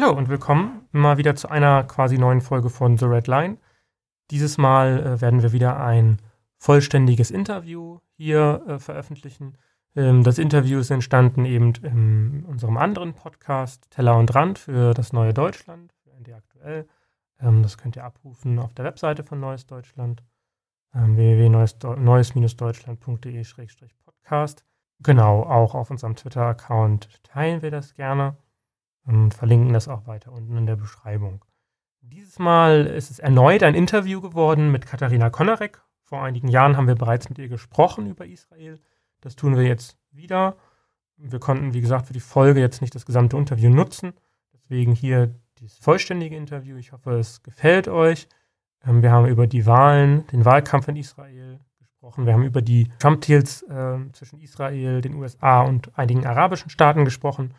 Hallo und willkommen mal wieder zu einer quasi neuen Folge von The Red Line. Dieses Mal äh, werden wir wieder ein vollständiges Interview hier äh, veröffentlichen. Ähm, das Interview ist entstanden eben in unserem anderen Podcast Teller und Rand für das neue Deutschland, für ND aktuell. Ähm, das könnt ihr abrufen auf der Webseite von Neues Deutschland, ähm, www.neues-deutschland.de-podcast. Genau, auch auf unserem Twitter-Account teilen wir das gerne und verlinken das auch weiter unten in der Beschreibung. Dieses Mal ist es erneut ein Interview geworden mit Katharina Konarek. Vor einigen Jahren haben wir bereits mit ihr gesprochen über Israel. Das tun wir jetzt wieder. Wir konnten, wie gesagt, für die Folge jetzt nicht das gesamte Interview nutzen. Deswegen hier dieses vollständige Interview. Ich hoffe, es gefällt euch. Ähm, wir haben über die Wahlen, den Wahlkampf in Israel gesprochen. Wir haben über die Trump-Deals äh, zwischen Israel, den USA und einigen arabischen Staaten gesprochen.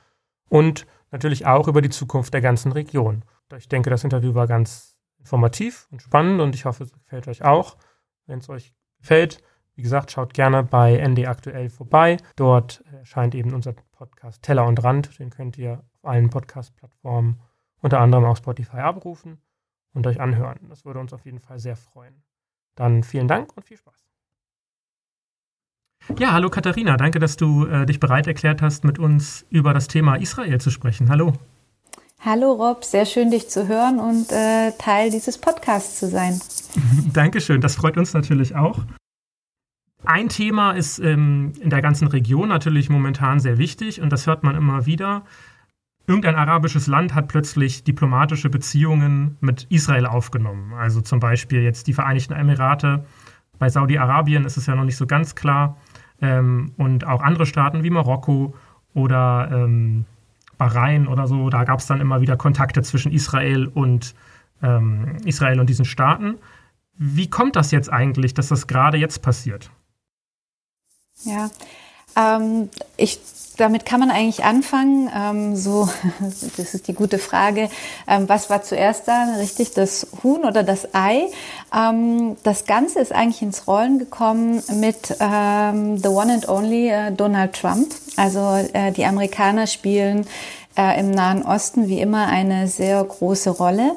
Und natürlich auch über die Zukunft der ganzen Region. Ich denke, das Interview war ganz informativ und spannend und ich hoffe, es gefällt euch auch. Wenn es euch gefällt, wie gesagt, schaut gerne bei ND aktuell vorbei. Dort erscheint eben unser Podcast Teller und Rand. Den könnt ihr auf allen Podcast-Plattformen, unter anderem auch Spotify, abrufen und euch anhören. Das würde uns auf jeden Fall sehr freuen. Dann vielen Dank und viel Spaß. Ja, hallo Katharina, danke, dass du äh, dich bereit erklärt hast, mit uns über das Thema Israel zu sprechen. Hallo. Hallo Rob, sehr schön dich zu hören und äh, Teil dieses Podcasts zu sein. Dankeschön, das freut uns natürlich auch. Ein Thema ist ähm, in der ganzen Region natürlich momentan sehr wichtig und das hört man immer wieder. Irgendein arabisches Land hat plötzlich diplomatische Beziehungen mit Israel aufgenommen. Also zum Beispiel jetzt die Vereinigten Emirate. Bei Saudi-Arabien ist es ja noch nicht so ganz klar ähm, und auch andere Staaten wie Marokko oder ähm, Bahrain oder so, da gab es dann immer wieder Kontakte zwischen Israel und ähm, Israel und diesen Staaten. Wie kommt das jetzt eigentlich, dass das gerade jetzt passiert? Ja, ähm, ich damit kann man eigentlich anfangen. Ähm, so, das ist die gute Frage. Ähm, was war zuerst da? Richtig, das Huhn oder das Ei? Ähm, das Ganze ist eigentlich ins Rollen gekommen mit ähm, the one and only äh, Donald Trump. Also äh, die Amerikaner spielen äh, im Nahen Osten wie immer eine sehr große Rolle.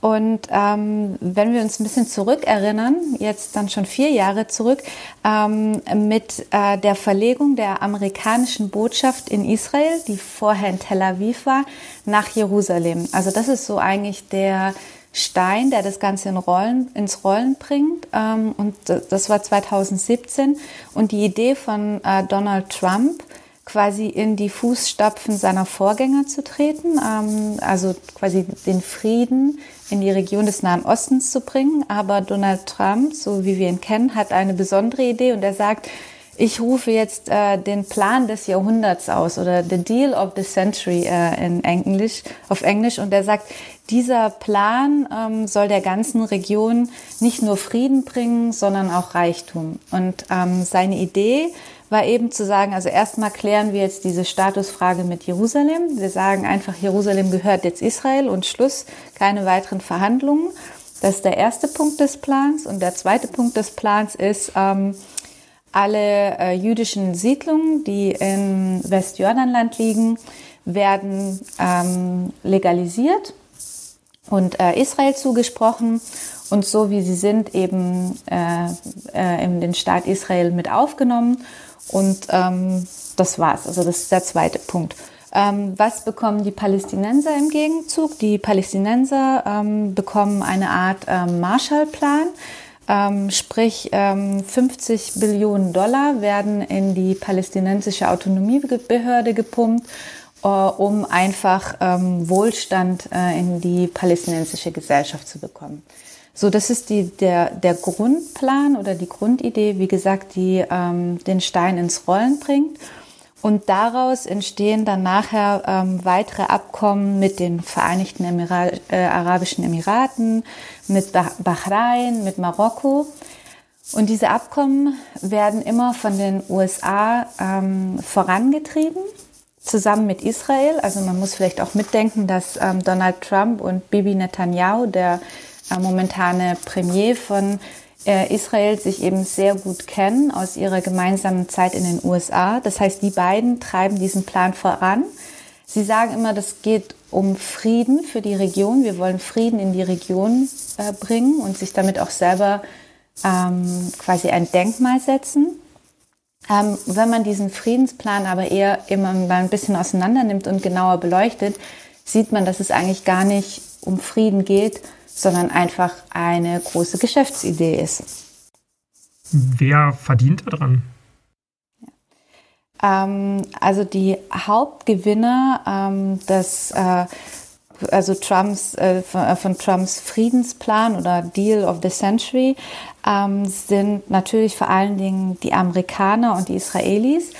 Und ähm, wenn wir uns ein bisschen zurückerinnern, jetzt dann schon vier Jahre zurück, ähm, mit äh, der Verlegung der amerikanischen Botschaft in Israel, die vorher in Tel Aviv war, nach Jerusalem. Also das ist so eigentlich der Stein, der das Ganze in Rollen, ins Rollen bringt. Ähm, und das war 2017. Und die Idee von äh, Donald Trump, quasi in die Fußstapfen seiner Vorgänger zu treten, ähm, also quasi den Frieden in die Region des Nahen Ostens zu bringen. Aber Donald Trump, so wie wir ihn kennen, hat eine besondere Idee und er sagt, ich rufe jetzt äh, den Plan des Jahrhunderts aus oder the deal of the century äh, in Englisch, auf Englisch. Und er sagt, dieser Plan ähm, soll der ganzen Region nicht nur Frieden bringen, sondern auch Reichtum. Und ähm, seine Idee war eben zu sagen, also erstmal klären wir jetzt diese Statusfrage mit Jerusalem. Wir sagen einfach, Jerusalem gehört jetzt Israel und Schluss, keine weiteren Verhandlungen. Das ist der erste Punkt des Plans. Und der zweite Punkt des Plans ist, ähm, alle äh, jüdischen Siedlungen, die im Westjordanland liegen, werden ähm, legalisiert und äh, Israel zugesprochen und so wie sie sind eben äh, äh, in den Staat Israel mit aufgenommen. Und ähm, das war's. Also das ist der zweite Punkt. Ähm, was bekommen die Palästinenser im Gegenzug? Die Palästinenser ähm, bekommen eine Art ähm, Marshallplan. Ähm, sprich, 50 ähm, Billionen Dollar werden in die palästinensische Autonomiebehörde gepumpt, äh, um einfach ähm, Wohlstand äh, in die palästinensische Gesellschaft zu bekommen. So, das ist die, der, der Grundplan oder die Grundidee, wie gesagt, die ähm, den Stein ins Rollen bringt. Und daraus entstehen dann nachher ähm, weitere Abkommen mit den Vereinigten Emira äh, Arabischen Emiraten, mit Bahrain, mit Marokko. Und diese Abkommen werden immer von den USA ähm, vorangetrieben, zusammen mit Israel. Also man muss vielleicht auch mitdenken, dass ähm, Donald Trump und Bibi Netanyahu, der momentane Premier von äh, Israel sich eben sehr gut kennen aus ihrer gemeinsamen Zeit in den USA. Das heißt, die beiden treiben diesen Plan voran. Sie sagen immer, das geht um Frieden für die Region. Wir wollen Frieden in die Region äh, bringen und sich damit auch selber ähm, quasi ein Denkmal setzen. Ähm, wenn man diesen Friedensplan aber eher immer mal ein bisschen auseinander nimmt und genauer beleuchtet, sieht man, dass es eigentlich gar nicht um Frieden geht, sondern einfach eine große Geschäftsidee ist. Wer verdient daran? Ähm, also die Hauptgewinner ähm, des äh, also Trumps äh, von, äh, von, Trumps Friedensplan oder Deal of the Century ähm, sind natürlich vor allen Dingen die Amerikaner und die Israelis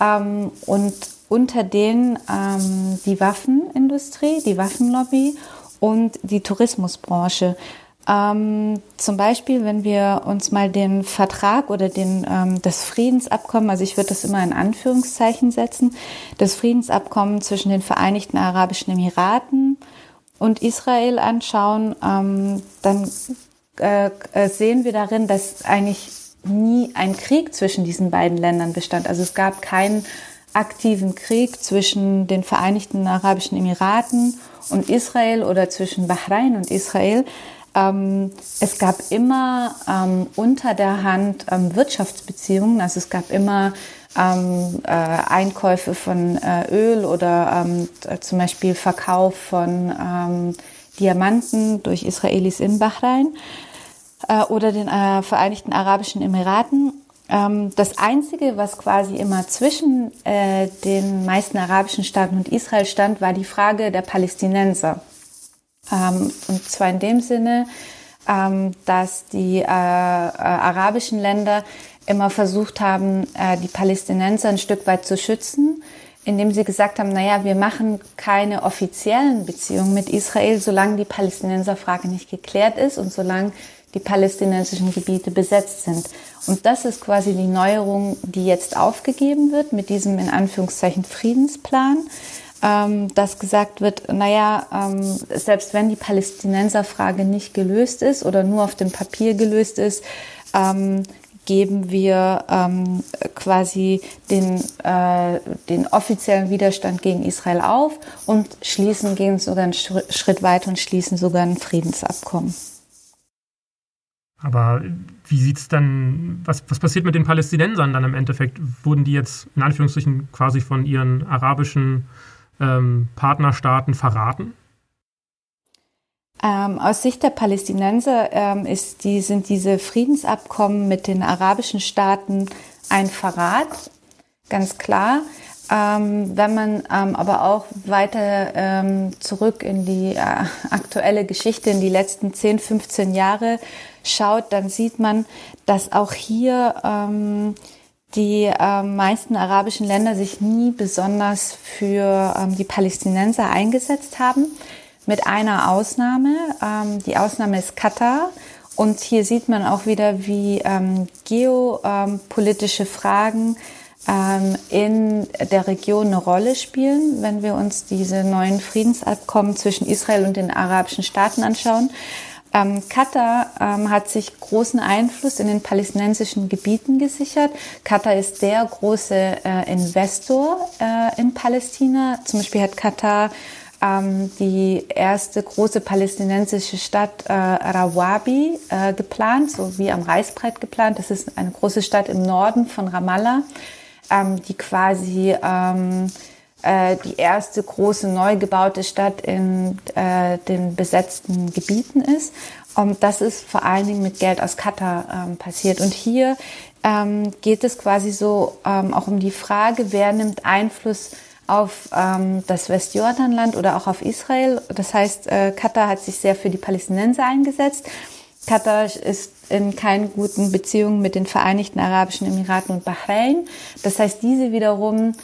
ähm, und unter denen ähm, die Waffenindustrie, die Waffenlobby und die Tourismusbranche. Ähm, zum Beispiel, wenn wir uns mal den Vertrag oder den, ähm, das Friedensabkommen, also ich würde das immer in Anführungszeichen setzen, das Friedensabkommen zwischen den Vereinigten Arabischen Emiraten und Israel anschauen, ähm, dann äh, äh, sehen wir darin, dass eigentlich nie ein Krieg zwischen diesen beiden Ländern bestand. Also es gab keinen aktiven Krieg zwischen den Vereinigten Arabischen Emiraten und Israel oder zwischen Bahrain und Israel, ähm, es gab immer ähm, unter der Hand ähm, Wirtschaftsbeziehungen, also es gab immer ähm, äh, Einkäufe von äh, Öl oder ähm, zum Beispiel Verkauf von ähm, Diamanten durch Israelis in Bahrain äh, oder den äh, Vereinigten Arabischen Emiraten. Das Einzige, was quasi immer zwischen äh, den meisten arabischen Staaten und Israel stand, war die Frage der Palästinenser. Ähm, und zwar in dem Sinne, ähm, dass die äh, äh, arabischen Länder immer versucht haben, äh, die Palästinenser ein Stück weit zu schützen, indem sie gesagt haben, naja, wir machen keine offiziellen Beziehungen mit Israel, solange die Palästinenserfrage nicht geklärt ist und solange die palästinensischen Gebiete besetzt sind. Und das ist quasi die Neuerung, die jetzt aufgegeben wird mit diesem in Anführungszeichen Friedensplan ähm, dass gesagt wird, naja, ähm, selbst wenn die Palästinenserfrage nicht gelöst ist oder nur auf dem Papier gelöst ist, ähm, geben wir ähm, quasi den, äh, den offiziellen Widerstand gegen Israel auf und schließen, gehen sogar einen Schritt weiter und schließen sogar ein Friedensabkommen. Aber wie sieht es dann, was, was passiert mit den Palästinensern dann im Endeffekt? Wurden die jetzt in Anführungsstrichen quasi von ihren arabischen ähm, Partnerstaaten verraten? Ähm, aus Sicht der Palästinenser ähm, ist die, sind diese Friedensabkommen mit den arabischen Staaten ein Verrat, ganz klar. Ähm, wenn man ähm, aber auch weiter ähm, zurück in die äh, aktuelle Geschichte, in die letzten 10, 15 Jahre schaut, dann sieht man, dass auch hier ähm, die äh, meisten arabischen Länder sich nie besonders für ähm, die Palästinenser eingesetzt haben, mit einer Ausnahme. Ähm, die Ausnahme ist Katar. Und hier sieht man auch wieder, wie ähm, geopolitische Fragen ähm, in der Region eine Rolle spielen, wenn wir uns diese neuen Friedensabkommen zwischen Israel und den arabischen Staaten anschauen. Ähm, Katar ähm, hat sich großen Einfluss in den palästinensischen Gebieten gesichert. Katar ist der große äh, Investor äh, in Palästina. Zum Beispiel hat Katar ähm, die erste große palästinensische Stadt äh, Rawabi äh, geplant, so wie am Reißbrett geplant. Das ist eine große Stadt im Norden von Ramallah, ähm, die quasi ähm, äh, die erste große neu gebaute Stadt in äh, den besetzten Gebieten ist. Und das ist vor allen Dingen mit Geld aus Katar ähm, passiert. Und hier ähm, geht es quasi so ähm, auch um die Frage, wer nimmt Einfluss auf ähm, das Westjordanland oder auch auf Israel. Das heißt, äh, Katar hat sich sehr für die Palästinenser eingesetzt. Katar ist in keinen guten Beziehungen mit den Vereinigten Arabischen Emiraten und Bahrain. Das heißt, diese wiederum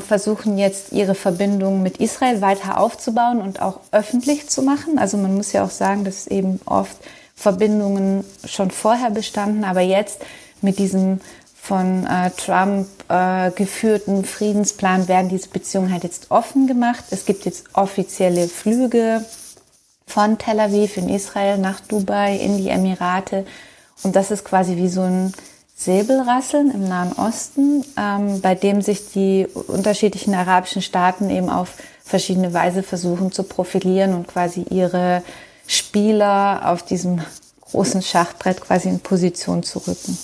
versuchen jetzt ihre Verbindung mit Israel weiter aufzubauen und auch öffentlich zu machen. Also man muss ja auch sagen, dass eben oft Verbindungen schon vorher bestanden, aber jetzt mit diesem von äh, Trump äh, geführten Friedensplan werden diese Beziehungen halt jetzt offen gemacht. Es gibt jetzt offizielle Flüge von Tel Aviv in Israel nach Dubai in die Emirate und das ist quasi wie so ein Säbelrasseln im Nahen Osten, ähm, bei dem sich die unterschiedlichen arabischen Staaten eben auf verschiedene Weise versuchen zu profilieren und quasi ihre Spieler auf diesem großen Schachbrett quasi in Position zu rücken.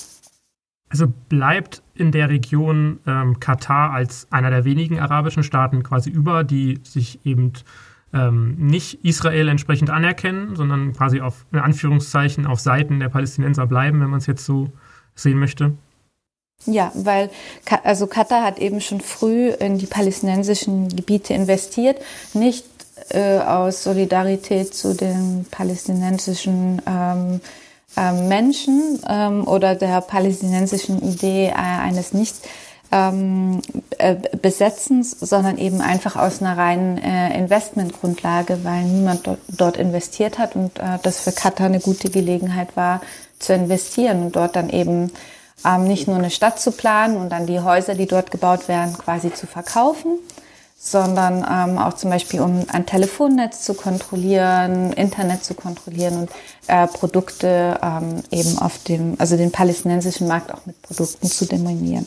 Also bleibt in der Region ähm, Katar als einer der wenigen arabischen Staaten quasi über, die sich eben ähm, nicht Israel entsprechend anerkennen, sondern quasi auf in Anführungszeichen auf Seiten der Palästinenser bleiben, wenn man es jetzt so sehen möchte. Ja, weil also Katar hat eben schon früh in die palästinensischen Gebiete investiert, nicht äh, aus Solidarität zu den palästinensischen ähm, äh, Menschen ähm, oder der palästinensischen Idee äh, eines nicht ähm, äh, Besetzens, sondern eben einfach aus einer reinen äh, Investmentgrundlage, weil niemand dort, dort investiert hat und äh, das für Katar eine gute Gelegenheit war, zu investieren und dort dann eben ähm, nicht nur eine Stadt zu planen und dann die Häuser, die dort gebaut werden, quasi zu verkaufen, sondern ähm, auch zum Beispiel um ein Telefonnetz zu kontrollieren, Internet zu kontrollieren und äh, Produkte ähm, eben auf dem, also den palästinensischen Markt auch mit Produkten zu dominieren.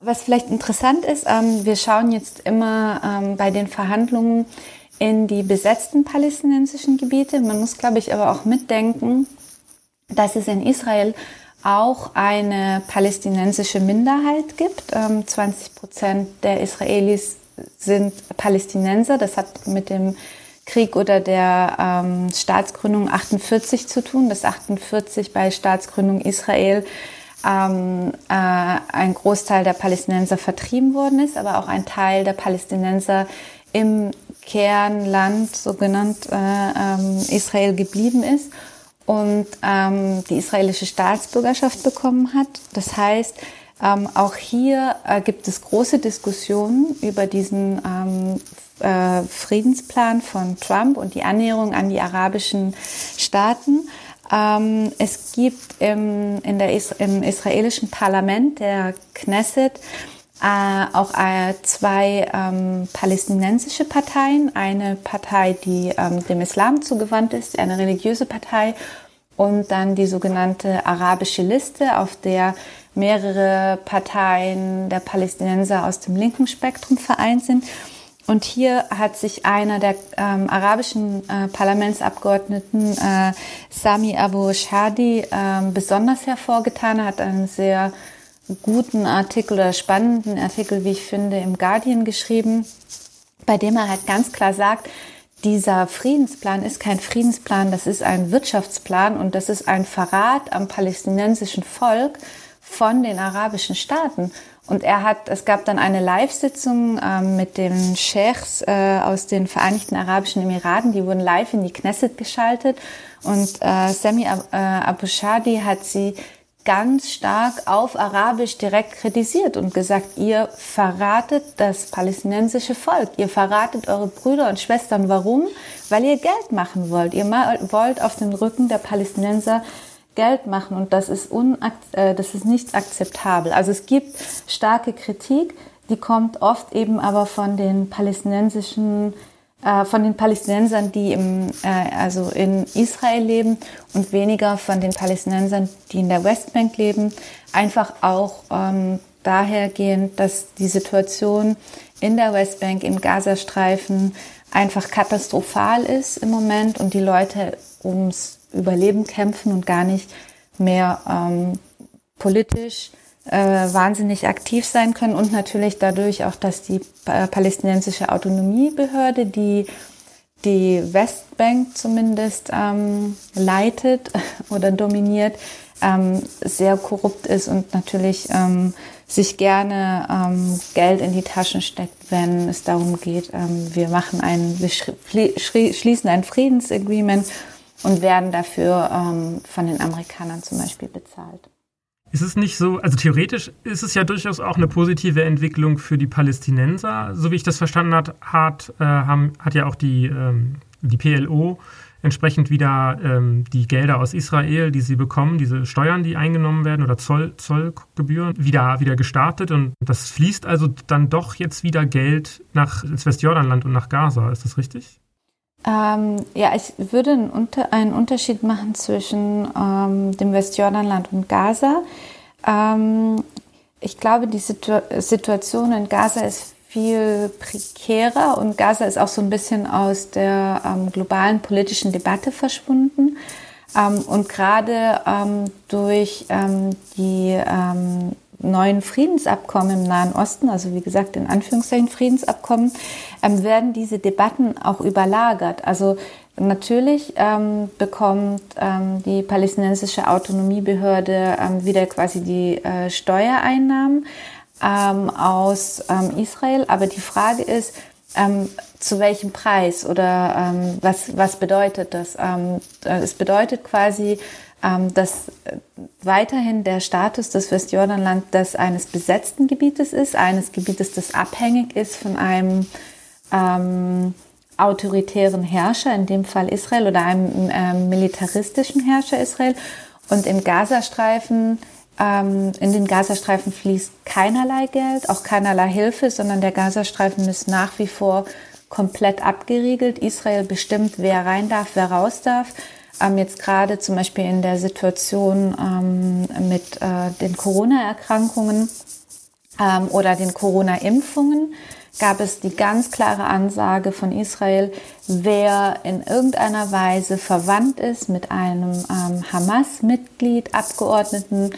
Was vielleicht interessant ist, ähm, wir schauen jetzt immer ähm, bei den Verhandlungen in die besetzten palästinensischen Gebiete. Man muss, glaube ich, aber auch mitdenken, dass es in Israel auch eine palästinensische Minderheit gibt. 20 ähm, Prozent der Israelis sind Palästinenser. Das hat mit dem Krieg oder der ähm, Staatsgründung 48 zu tun, dass 48 bei Staatsgründung Israel ähm, äh, ein Großteil der Palästinenser vertrieben worden ist, aber auch ein Teil der Palästinenser im Kernland, so genannt, äh, ähm, Israel geblieben ist und ähm, die israelische Staatsbürgerschaft bekommen hat. Das heißt, ähm, auch hier äh, gibt es große Diskussionen über diesen ähm, äh, Friedensplan von Trump und die Annäherung an die arabischen Staaten. Ähm, es gibt im, in der, im israelischen Parlament, der Knesset, äh, auch äh, zwei ähm, palästinensische Parteien. Eine Partei, die ähm, dem Islam zugewandt ist, eine religiöse Partei. Und dann die sogenannte arabische Liste, auf der mehrere Parteien der Palästinenser aus dem linken Spektrum vereint sind. Und hier hat sich einer der ähm, arabischen äh, Parlamentsabgeordneten, äh, Sami Abu Shadi, äh, besonders hervorgetan. Er hat einen sehr guten Artikel oder spannenden Artikel, wie ich finde, im Guardian geschrieben, bei dem er halt ganz klar sagt, dieser Friedensplan ist kein Friedensplan, das ist ein Wirtschaftsplan und das ist ein Verrat am palästinensischen Volk von den arabischen Staaten. Und er hat, es gab dann eine Live-Sitzung ähm, mit den Sheikhs äh, aus den Vereinigten Arabischen Emiraten, die wurden live in die Knesset geschaltet. Und äh, Sami Ab äh, Abu Shadi hat sie ganz stark auf Arabisch direkt kritisiert und gesagt, ihr verratet das palästinensische Volk, ihr verratet eure Brüder und Schwestern. Warum? Weil ihr Geld machen wollt. Ihr wollt auf den Rücken der Palästinenser Geld machen und das ist, äh, das ist nicht akzeptabel. Also es gibt starke Kritik, die kommt oft eben aber von den palästinensischen äh, von den Palästinensern, die im, äh, also in Israel leben und weniger von den Palästinensern, die in der Westbank leben. Einfach auch ähm, dahergehend, dass die Situation in der Westbank, im Gazastreifen einfach katastrophal ist im Moment und die Leute ums Überleben kämpfen und gar nicht mehr ähm, politisch wahnsinnig aktiv sein können und natürlich dadurch auch, dass die palästinensische Autonomiebehörde, die die Westbank zumindest ähm, leitet oder dominiert, ähm, sehr korrupt ist und natürlich ähm, sich gerne ähm, Geld in die Taschen steckt, wenn es darum geht, ähm, wir machen ein, wir schließen ein Friedensagreement und werden dafür ähm, von den Amerikanern zum Beispiel bezahlt. Ist es nicht so, also theoretisch ist es ja durchaus auch eine positive Entwicklung für die Palästinenser. So wie ich das verstanden hat, hat, äh, haben, hat ja auch die, ähm, die PLO entsprechend wieder ähm, die Gelder aus Israel, die sie bekommen, diese Steuern, die eingenommen werden oder Zoll, Zollgebühren, wieder, wieder gestartet. Und das fließt also dann doch jetzt wieder Geld nach ins Westjordanland und nach Gaza. Ist das richtig? Ähm, ja, ich würde einen, Unter einen Unterschied machen zwischen ähm, dem Westjordanland und Gaza. Ähm, ich glaube, die Situ Situation in Gaza ist viel prekärer und Gaza ist auch so ein bisschen aus der ähm, globalen politischen Debatte verschwunden. Ähm, und gerade ähm, durch die neuen Friedensabkommen im Nahen Osten, also wie gesagt in Anführungszeichen Friedensabkommen, ähm, werden diese Debatten auch überlagert. Also natürlich ähm, bekommt ähm, die palästinensische Autonomiebehörde ähm, wieder quasi die äh, Steuereinnahmen ähm, aus ähm, Israel, aber die Frage ist, zu welchem Preis oder was, was bedeutet das? es bedeutet quasi, ähm, dass äh, weiterhin der Status des Westjordanland das eines besetzten Gebietes ist, eines Gebietes, das abhängig ist von einem ähm, autoritären Herrscher, in dem Fall Israel, oder einem ähm, militaristischen Herrscher Israel. Und im Gazastreifen, ähm, in den Gazastreifen fließt keinerlei Geld, auch keinerlei Hilfe, sondern der Gazastreifen ist nach wie vor komplett abgeriegelt. Israel bestimmt, wer rein darf, wer raus darf ähm, jetzt gerade zum Beispiel in der Situation ähm, mit äh, den Corona-Erkrankungen ähm, oder den Corona-Impfungen gab es die ganz klare Ansage von Israel, wer in irgendeiner Weise verwandt ist mit einem ähm, Hamas-Mitglied, Abgeordneten,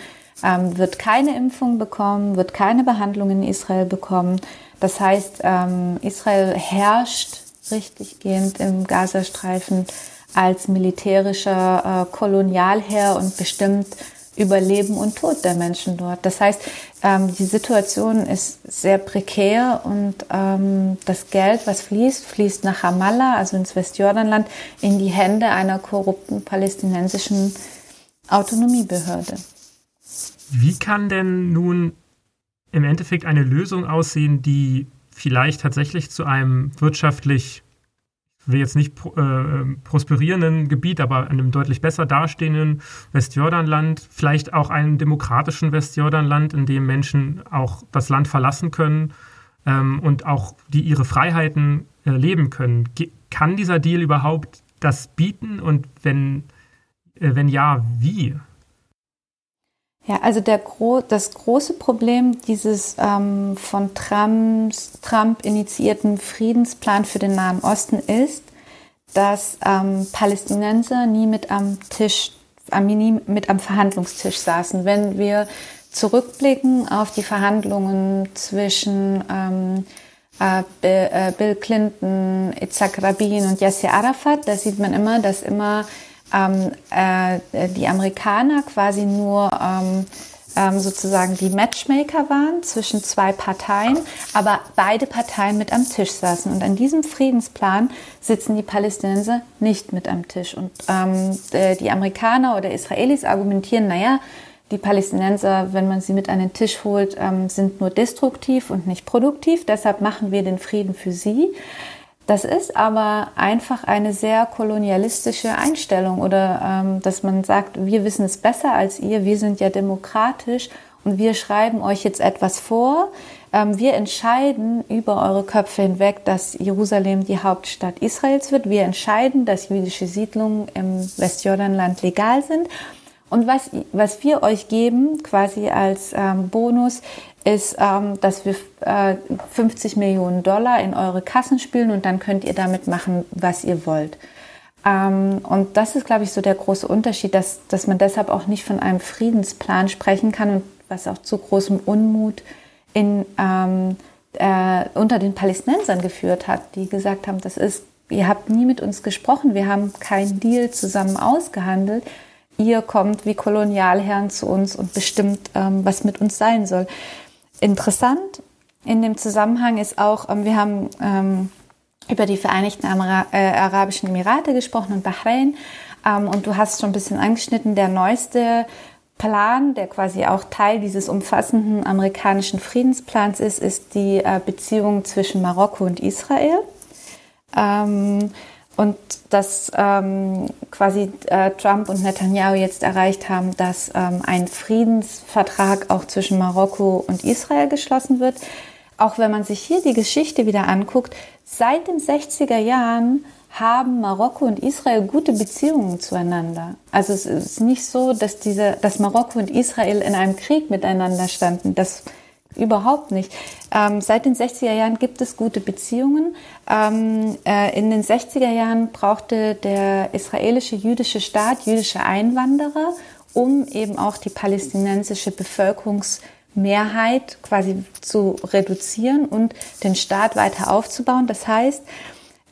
ähm, wird keine Impfung bekommen, wird keine Behandlung in Israel bekommen. Das heißt, ähm, Israel herrscht richtiggehend im Gazastreifen als militärischer äh, Kolonialherr und bestimmt über Leben und Tod der Menschen dort. Das heißt, ähm, die Situation ist sehr prekär und ähm, das Geld, was fließt, fließt nach Ramallah, also ins Westjordanland, in die Hände einer korrupten palästinensischen Autonomiebehörde. Wie kann denn nun im Endeffekt eine Lösung aussehen, die vielleicht tatsächlich zu einem wirtschaftlich will jetzt nicht äh, prosperierenden Gebiet, aber einem deutlich besser dastehenden Westjordanland, vielleicht auch einem demokratischen Westjordanland, in dem Menschen auch das Land verlassen können ähm, und auch die ihre Freiheiten äh, leben können. Ge kann dieser Deal überhaupt das bieten und wenn, äh, wenn ja, wie? Ja, also der Gro das große Problem dieses ähm, von Trumps, Trump initiierten Friedensplan für den Nahen Osten ist, dass ähm, Palästinenser nie mit am Tisch, äh, nie mit am Verhandlungstisch saßen. Wenn wir zurückblicken auf die Verhandlungen zwischen ähm, äh, Bill Clinton, Itzhak Rabin und Yasser Arafat, da sieht man immer, dass immer ähm, äh, die Amerikaner quasi nur ähm, ähm, sozusagen die Matchmaker waren zwischen zwei Parteien, aber beide Parteien mit am Tisch saßen. Und an diesem Friedensplan sitzen die Palästinenser nicht mit am Tisch. Und ähm, die Amerikaner oder Israelis argumentieren, naja, die Palästinenser, wenn man sie mit an den Tisch holt, ähm, sind nur destruktiv und nicht produktiv. Deshalb machen wir den Frieden für sie. Das ist aber einfach eine sehr kolonialistische Einstellung oder ähm, dass man sagt, wir wissen es besser als ihr, wir sind ja demokratisch und wir schreiben euch jetzt etwas vor. Ähm, wir entscheiden über eure Köpfe hinweg, dass Jerusalem die Hauptstadt Israels wird. Wir entscheiden, dass jüdische Siedlungen im Westjordanland legal sind. Und was, was wir euch geben, quasi als ähm, Bonus, ist, ähm, dass wir äh, 50 Millionen Dollar in eure Kassen spülen und dann könnt ihr damit machen, was ihr wollt. Ähm, und das ist, glaube ich, so der große Unterschied, dass, dass man deshalb auch nicht von einem Friedensplan sprechen kann und was auch zu großem Unmut in, ähm, äh, unter den Palästinensern geführt hat, die gesagt haben, das ist, ihr habt nie mit uns gesprochen, wir haben keinen Deal zusammen ausgehandelt. Ihr kommt wie Kolonialherren zu uns und bestimmt, ähm, was mit uns sein soll. Interessant in dem Zusammenhang ist auch, ähm, wir haben ähm, über die Vereinigten Amara äh, Arabischen Emirate gesprochen und Bahrain. Ähm, und du hast schon ein bisschen angeschnitten, der neueste Plan, der quasi auch Teil dieses umfassenden amerikanischen Friedensplans ist, ist die äh, Beziehung zwischen Marokko und Israel. Ähm, und dass ähm, quasi äh, Trump und Netanyahu jetzt erreicht haben, dass ähm, ein Friedensvertrag auch zwischen Marokko und Israel geschlossen wird. Auch wenn man sich hier die Geschichte wieder anguckt, seit den 60er Jahren haben Marokko und Israel gute Beziehungen zueinander. Also es ist nicht so, dass diese, dass Marokko und Israel in einem Krieg miteinander standen. Das überhaupt nicht. Ähm, seit den 60er Jahren gibt es gute Beziehungen. Ähm, äh, in den 60er Jahren brauchte der israelische jüdische Staat jüdische Einwanderer, um eben auch die palästinensische Bevölkerungsmehrheit quasi zu reduzieren und den Staat weiter aufzubauen. Das heißt,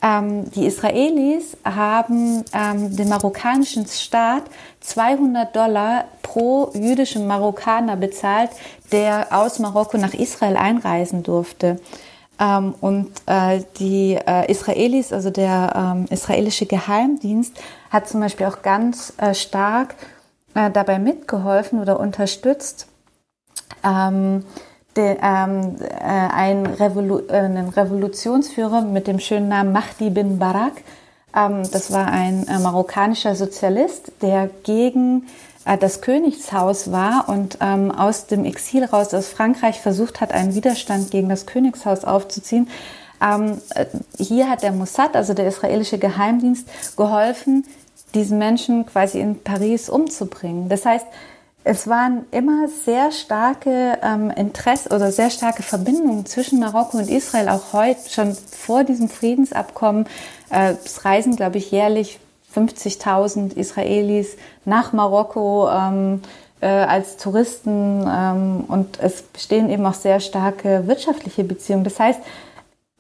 ähm, die Israelis haben ähm, dem marokkanischen Staat 200 Dollar pro jüdischen Marokkaner bezahlt, der aus Marokko nach Israel einreisen durfte. Ähm, und äh, die äh, Israelis, also der ähm, israelische Geheimdienst, hat zum Beispiel auch ganz äh, stark äh, dabei mitgeholfen oder unterstützt, ähm, de, ähm, äh, ein Revolu äh, einen Revolutionsführer mit dem schönen Namen Mahdi bin Barak. Ähm, das war ein marokkanischer Sozialist, der gegen äh, das Königshaus war und ähm, aus dem Exil raus aus Frankreich versucht hat, einen Widerstand gegen das Königshaus aufzuziehen. Ähm, äh, hier hat der Mossad, also der israelische Geheimdienst, geholfen, diesen Menschen quasi in Paris umzubringen. Das heißt, es waren immer sehr starke ähm, Interesse oder sehr starke Verbindungen zwischen Marokko und Israel, auch heute, schon vor diesem Friedensabkommen. Äh, es reisen, glaube ich, jährlich 50.000 Israelis nach Marokko ähm, äh, als Touristen ähm, und es bestehen eben auch sehr starke wirtschaftliche Beziehungen. Das heißt,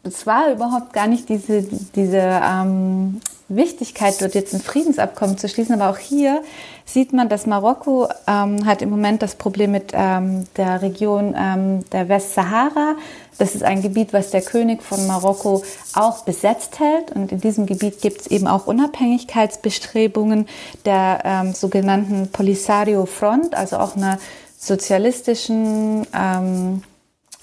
es war überhaupt gar nicht diese, diese ähm, Wichtigkeit, dort jetzt ein Friedensabkommen zu schließen. Aber auch hier sieht man, dass Marokko ähm, hat im Moment das Problem mit ähm, der Region ähm, der Westsahara. Das ist ein Gebiet, was der König von Marokko auch besetzt hält. Und in diesem Gebiet gibt es eben auch Unabhängigkeitsbestrebungen der ähm, sogenannten Polisario Front, also auch einer sozialistischen ähm,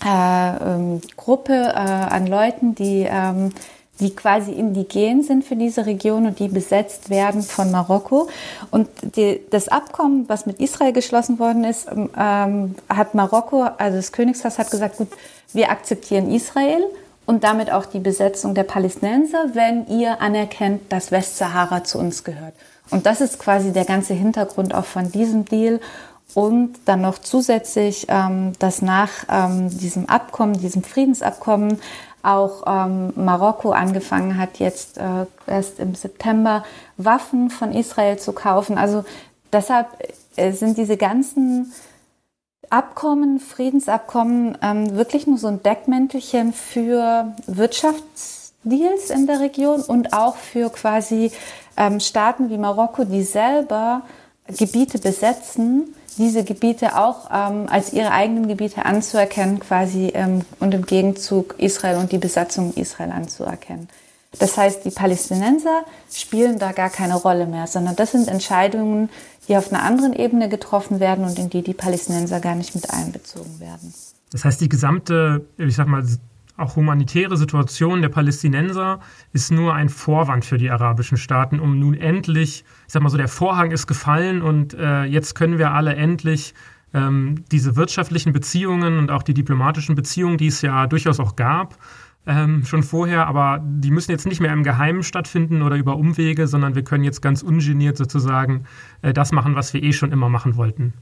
äh, ähm, Gruppe äh, an Leuten, die ähm, die quasi indigen sind für diese Region und die besetzt werden von Marokko. Und die, das Abkommen, was mit Israel geschlossen worden ist, ähm, ähm, hat Marokko, also das Königshaus hat gesagt, gut, wir akzeptieren Israel und damit auch die Besetzung der Palästinenser, wenn ihr anerkennt, dass Westsahara zu uns gehört. Und das ist quasi der ganze Hintergrund auch von diesem Deal. Und dann noch zusätzlich, ähm, dass nach ähm, diesem Abkommen, diesem Friedensabkommen, auch ähm, Marokko angefangen hat, jetzt äh, erst im September Waffen von Israel zu kaufen. Also deshalb äh, sind diese ganzen Abkommen, Friedensabkommen ähm, wirklich nur so ein Deckmäntelchen für Wirtschaftsdeals in der Region und auch für quasi ähm, Staaten wie Marokko, die selber Gebiete besetzen diese Gebiete auch ähm, als ihre eigenen Gebiete anzuerkennen, quasi ähm, und im Gegenzug Israel und die Besatzung Israel anzuerkennen. Das heißt, die Palästinenser spielen da gar keine Rolle mehr, sondern das sind Entscheidungen, die auf einer anderen Ebene getroffen werden und in die die Palästinenser gar nicht mit einbezogen werden. Das heißt, die gesamte, ich sag mal, auch humanitäre Situation der Palästinenser ist nur ein Vorwand für die arabischen Staaten, um nun endlich, ich sag mal so, der Vorhang ist gefallen und äh, jetzt können wir alle endlich ähm, diese wirtschaftlichen Beziehungen und auch die diplomatischen Beziehungen, die es ja durchaus auch gab, ähm, schon vorher, aber die müssen jetzt nicht mehr im Geheimen stattfinden oder über Umwege, sondern wir können jetzt ganz ungeniert sozusagen äh, das machen, was wir eh schon immer machen wollten.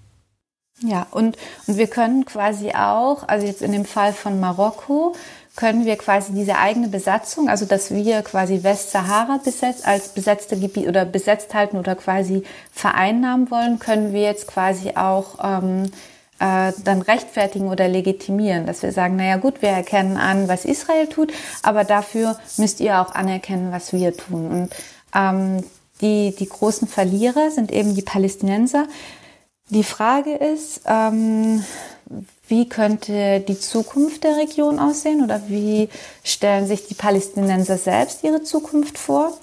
Ja, und, und wir können quasi auch, also jetzt in dem Fall von Marokko, können wir quasi diese eigene Besatzung, also dass wir quasi Westsahara besetzt, als besetzte Gebiet oder besetzt halten oder quasi vereinnahmen wollen, können wir jetzt quasi auch ähm, äh, dann rechtfertigen oder legitimieren, dass wir sagen, naja gut, wir erkennen an, was Israel tut, aber dafür müsst ihr auch anerkennen, was wir tun. Und ähm, die, die großen Verlierer sind eben die Palästinenser. Die Frage ist, ähm, wie könnte die Zukunft der Region aussehen oder wie stellen sich die Palästinenser selbst ihre Zukunft vor?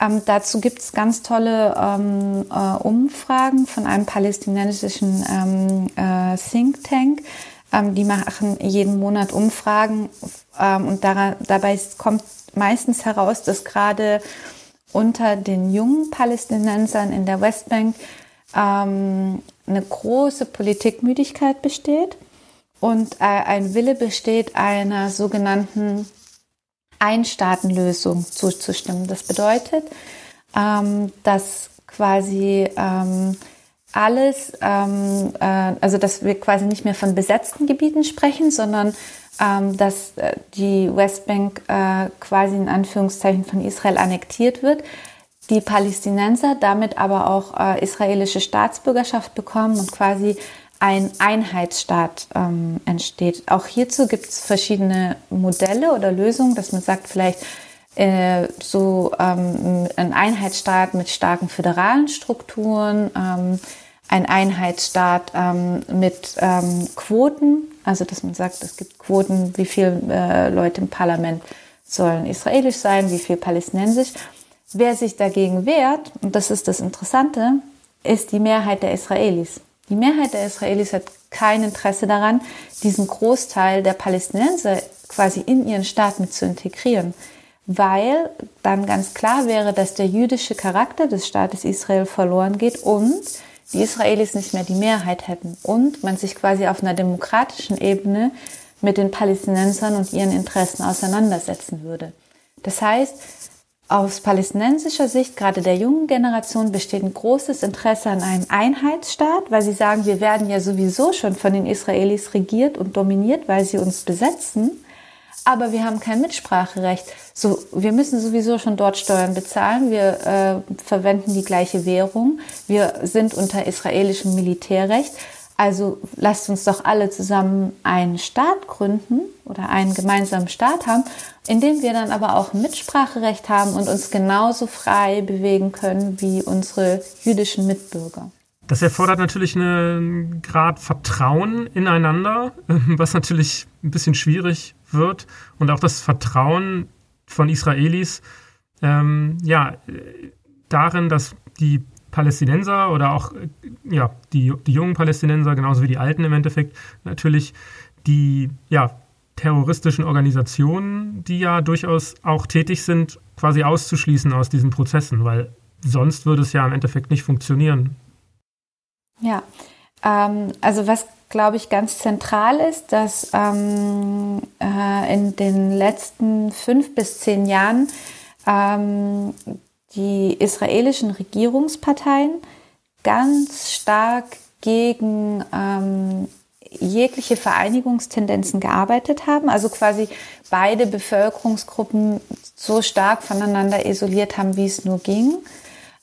Ähm, dazu gibt es ganz tolle ähm, äh, Umfragen von einem palästinensischen ähm, äh, Think Tank. Ähm, die machen jeden Monat Umfragen ähm, und daran, dabei kommt meistens heraus, dass gerade unter den jungen Palästinensern in der Westbank ähm, eine große Politikmüdigkeit besteht und äh, ein Wille besteht, einer sogenannten Einstaatenlösung zuzustimmen. Das bedeutet, ähm, dass quasi ähm, alles, ähm, äh, also dass wir quasi nicht mehr von besetzten Gebieten sprechen, sondern ähm, dass äh, die Westbank äh, quasi in Anführungszeichen von Israel annektiert wird, die Palästinenser damit aber auch äh, israelische Staatsbürgerschaft bekommen und quasi ein Einheitsstaat ähm, entsteht. Auch hierzu gibt es verschiedene Modelle oder Lösungen, dass man sagt, vielleicht äh, so ähm, ein Einheitsstaat mit starken föderalen Strukturen, ähm, ein Einheitsstaat ähm, mit ähm, Quoten, also dass man sagt, es gibt Quoten, wie viele äh, Leute im Parlament sollen israelisch sein, wie viel palästinensisch. Wer sich dagegen wehrt, und das ist das Interessante, ist die Mehrheit der Israelis. Die Mehrheit der Israelis hat kein Interesse daran, diesen Großteil der Palästinenser quasi in ihren Staat mit zu integrieren, weil dann ganz klar wäre, dass der jüdische Charakter des Staates Israel verloren geht und die Israelis nicht mehr die Mehrheit hätten und man sich quasi auf einer demokratischen Ebene mit den Palästinensern und ihren Interessen auseinandersetzen würde. Das heißt, aus palästinensischer Sicht, gerade der jungen Generation, besteht ein großes Interesse an einem Einheitsstaat, weil sie sagen, wir werden ja sowieso schon von den Israelis regiert und dominiert, weil sie uns besetzen. Aber wir haben kein Mitspracherecht. So, wir müssen sowieso schon dort Steuern bezahlen. Wir äh, verwenden die gleiche Währung. Wir sind unter israelischem Militärrecht. Also lasst uns doch alle zusammen einen Staat gründen oder einen gemeinsamen Staat haben, in dem wir dann aber auch Mitspracherecht haben und uns genauso frei bewegen können wie unsere jüdischen Mitbürger. Das erfordert natürlich einen Grad Vertrauen ineinander, was natürlich ein bisschen schwierig wird. Und auch das Vertrauen von Israelis, ähm, ja, darin, dass die Palästinenser oder auch äh, ja, die, die jungen Palästinenser, genauso wie die alten im Endeffekt, natürlich die ja, terroristischen Organisationen, die ja durchaus auch tätig sind, quasi auszuschließen aus diesen Prozessen, weil sonst würde es ja im Endeffekt nicht funktionieren. Ja, ähm, also was glaube ich ganz zentral ist, dass ähm, äh, in den letzten fünf bis zehn Jahren ähm, die israelischen Regierungsparteien ganz stark gegen ähm, jegliche Vereinigungstendenzen gearbeitet haben, also quasi beide Bevölkerungsgruppen so stark voneinander isoliert haben, wie es nur ging.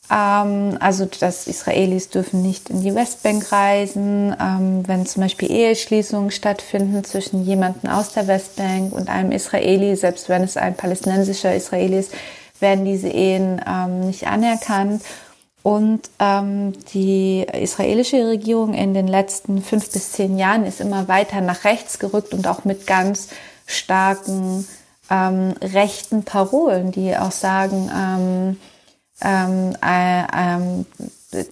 Ähm, also, dass Israelis dürfen nicht in die Westbank reisen, ähm, wenn zum Beispiel Eheschließungen stattfinden zwischen jemandem aus der Westbank und einem Israeli, selbst wenn es ein palästinensischer Israeli ist, werden diese Ehen ähm, nicht anerkannt. Und ähm, die israelische Regierung in den letzten fünf bis zehn Jahren ist immer weiter nach rechts gerückt und auch mit ganz starken ähm, rechten Parolen, die auch sagen, ähm, ähm, äh, ähm,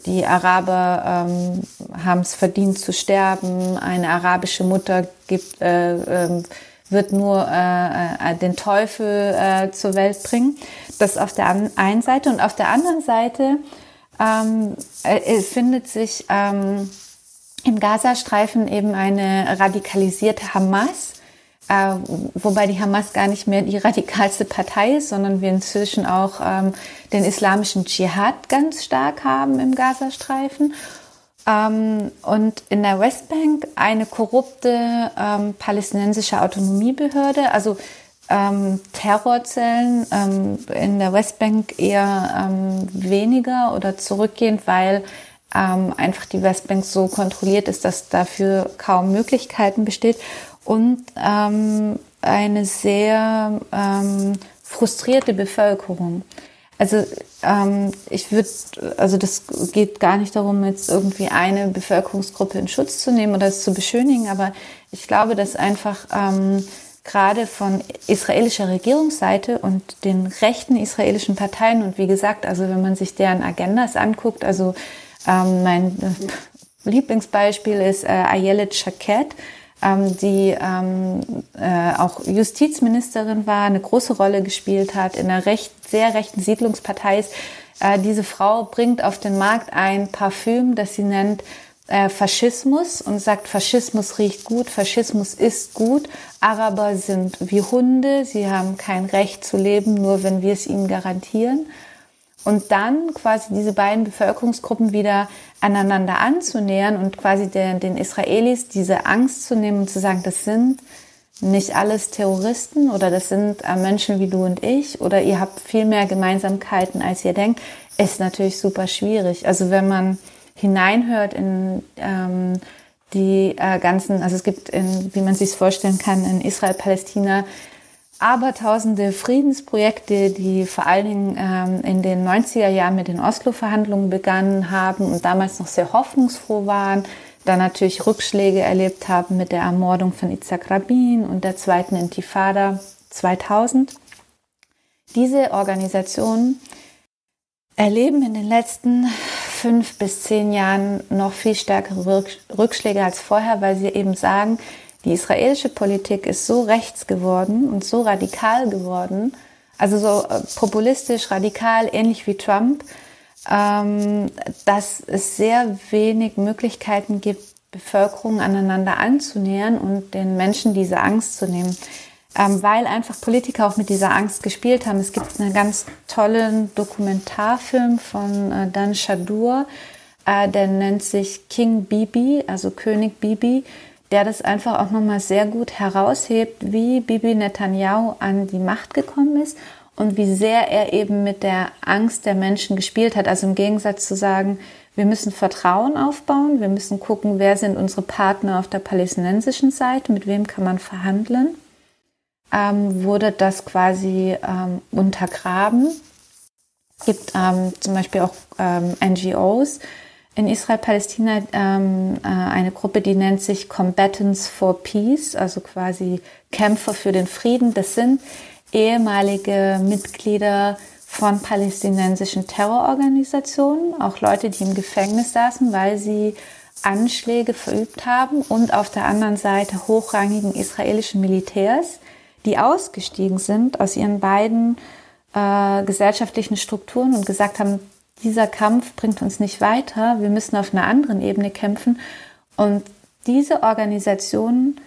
die Araber ähm, haben es verdient zu sterben, eine arabische Mutter gibt, äh, äh, wird nur äh, äh, den Teufel äh, zur Welt bringen. Das auf der einen Seite. Und auf der anderen Seite ähm, äh, findet sich ähm, im Gazastreifen eben eine radikalisierte Hamas, äh, wobei die Hamas gar nicht mehr die radikalste Partei ist, sondern wir inzwischen auch ähm, den islamischen Dschihad ganz stark haben im Gazastreifen. Ähm, und in der Westbank eine korrupte ähm, palästinensische Autonomiebehörde, also ähm, Terrorzellen ähm, in der Westbank eher ähm, weniger oder zurückgehend, weil ähm, einfach die Westbank so kontrolliert ist, dass dafür kaum Möglichkeiten besteht und ähm, eine sehr ähm, frustrierte Bevölkerung. Also ich würde, also das geht gar nicht darum, jetzt irgendwie eine Bevölkerungsgruppe in Schutz zu nehmen oder es zu beschönigen, aber ich glaube, dass einfach gerade von israelischer Regierungsseite und den rechten israelischen Parteien und wie gesagt, also wenn man sich deren Agendas anguckt, also ähm, mein äh, Lieblingsbeispiel ist äh, Ayelet Shaked, ähm, die ähm, äh, auch Justizministerin war, eine große Rolle gespielt hat, in einer recht, sehr rechten Siedlungspartei ist. Äh, diese Frau bringt auf den Markt ein Parfüm, das sie nennt äh, Faschismus und sagt, Faschismus riecht gut, Faschismus ist gut, Araber sind wie Hunde, sie haben kein Recht zu leben, nur wenn wir es ihnen garantieren. und dann quasi diese beiden Bevölkerungsgruppen wieder aneinander anzunähern und quasi den, den Israelis diese Angst zu nehmen und zu sagen, das sind nicht alles Terroristen oder das sind äh, Menschen wie du und ich oder ihr habt viel mehr Gemeinsamkeiten, als ihr denkt, ist natürlich super schwierig. Also wenn man hineinhört in ähm, die äh, ganzen, also es gibt, in, wie man sich vorstellen kann, in Israel, Palästina abertausende Friedensprojekte, die vor allen Dingen ähm, in den 90er Jahren mit den Oslo-Verhandlungen begonnen haben und damals noch sehr hoffnungsfroh waren, dann natürlich Rückschläge erlebt haben mit der Ermordung von Itzhak Rabin und der zweiten Intifada 2000. Diese Organisationen erleben in den letzten fünf bis zehn Jahren noch viel stärkere Rückschläge als vorher, weil sie eben sagen, die israelische Politik ist so rechts geworden und so radikal geworden, also so äh, populistisch, radikal, ähnlich wie Trump, ähm, dass es sehr wenig Möglichkeiten gibt, Bevölkerung aneinander anzunähern und den Menschen diese Angst zu nehmen. Ähm, weil einfach Politiker auch mit dieser Angst gespielt haben. Es gibt einen ganz tollen Dokumentarfilm von äh, Dan Shadur, äh, der nennt sich King Bibi, also König Bibi der das einfach auch nochmal sehr gut heraushebt, wie Bibi Netanyahu an die Macht gekommen ist und wie sehr er eben mit der Angst der Menschen gespielt hat. Also im Gegensatz zu sagen, wir müssen Vertrauen aufbauen, wir müssen gucken, wer sind unsere Partner auf der palästinensischen Seite, mit wem kann man verhandeln, ähm, wurde das quasi ähm, untergraben. Es gibt ähm, zum Beispiel auch ähm, NGOs, in Israel-Palästina ähm, äh, eine Gruppe, die nennt sich Combatants for Peace, also quasi Kämpfer für den Frieden. Das sind ehemalige Mitglieder von palästinensischen Terrororganisationen, auch Leute, die im Gefängnis saßen, weil sie Anschläge verübt haben und auf der anderen Seite hochrangigen israelischen Militärs, die ausgestiegen sind aus ihren beiden äh, gesellschaftlichen Strukturen und gesagt haben, dieser Kampf bringt uns nicht weiter, wir müssen auf einer anderen Ebene kämpfen. Und diese Organisationen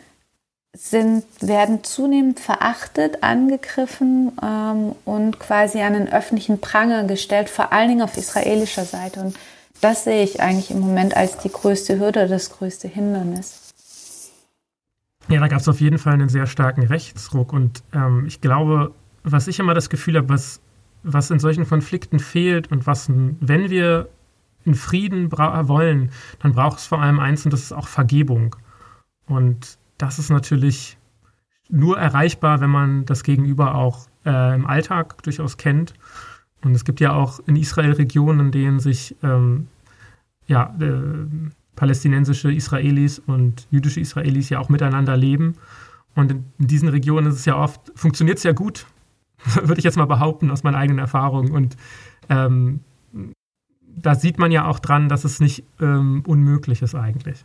sind, werden zunehmend verachtet, angegriffen ähm, und quasi an den öffentlichen Pranger gestellt, vor allen Dingen auf israelischer Seite. Und das sehe ich eigentlich im Moment als die größte Hürde, das größte Hindernis. Ja, da gab es auf jeden Fall einen sehr starken Rechtsruck. Und ähm, ich glaube, was ich immer das Gefühl habe, was was in solchen Konflikten fehlt und was, wenn wir in Frieden wollen, dann braucht es vor allem eins und das ist auch Vergebung. Und das ist natürlich nur erreichbar, wenn man das Gegenüber auch äh, im Alltag durchaus kennt. Und es gibt ja auch in Israel Regionen, in denen sich ähm, ja, äh, palästinensische Israelis und jüdische Israelis ja auch miteinander leben. Und in, diesen Regionen ist es ja oft, funktioniert es ja gut, würde ich jetzt mal behaupten, aus meiner eigenen Erfahrung. Und ähm, da sieht man ja auch dran, dass es nicht ähm, unmöglich ist eigentlich.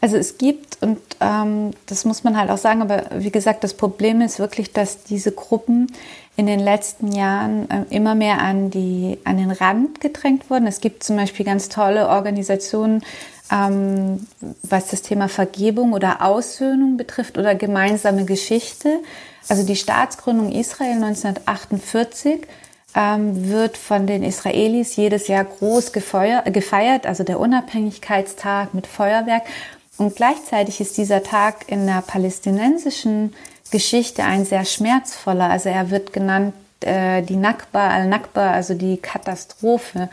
Also es gibt, und ähm, das muss man halt auch sagen, aber wie gesagt, das Problem ist wirklich, dass diese Gruppen in den letzten Jahren äh, immer mehr an, die, an den Rand gedrängt wurden. Es gibt zum Beispiel ganz tolle Organisationen, ähm, was das Thema Vergebung oder Aussöhnung betrifft oder gemeinsame Geschichte. Also die Staatsgründung Israel 1948 ähm, wird von den Israelis jedes Jahr groß gefeuer, gefeiert, also der Unabhängigkeitstag mit Feuerwerk. Und gleichzeitig ist dieser Tag in der palästinensischen Geschichte ein sehr schmerzvoller. Also er wird genannt äh, die Nakba, al-Nakba, also die Katastrophe,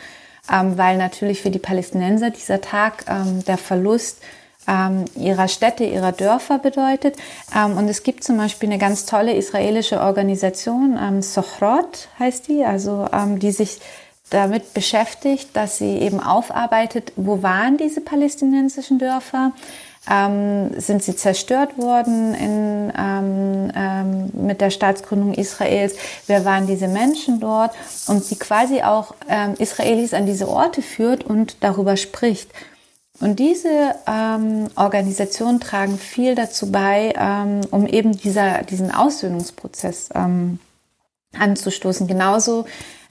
ähm, weil natürlich für die Palästinenser dieser Tag ähm, der Verlust ähm, ihrer Städte, ihrer Dörfer bedeutet. Ähm, und es gibt zum Beispiel eine ganz tolle israelische Organisation, ähm, Sochrot heißt die, also ähm, die sich damit beschäftigt, dass sie eben aufarbeitet, wo waren diese palästinensischen Dörfer, ähm, sind sie zerstört worden in, ähm, ähm, mit der Staatsgründung Israels? Wer waren diese Menschen dort? Und sie quasi auch ähm, Israelis an diese Orte führt und darüber spricht. Und diese ähm, Organisationen tragen viel dazu bei, ähm, um eben dieser, diesen Aussöhnungsprozess anzustoßen. Genauso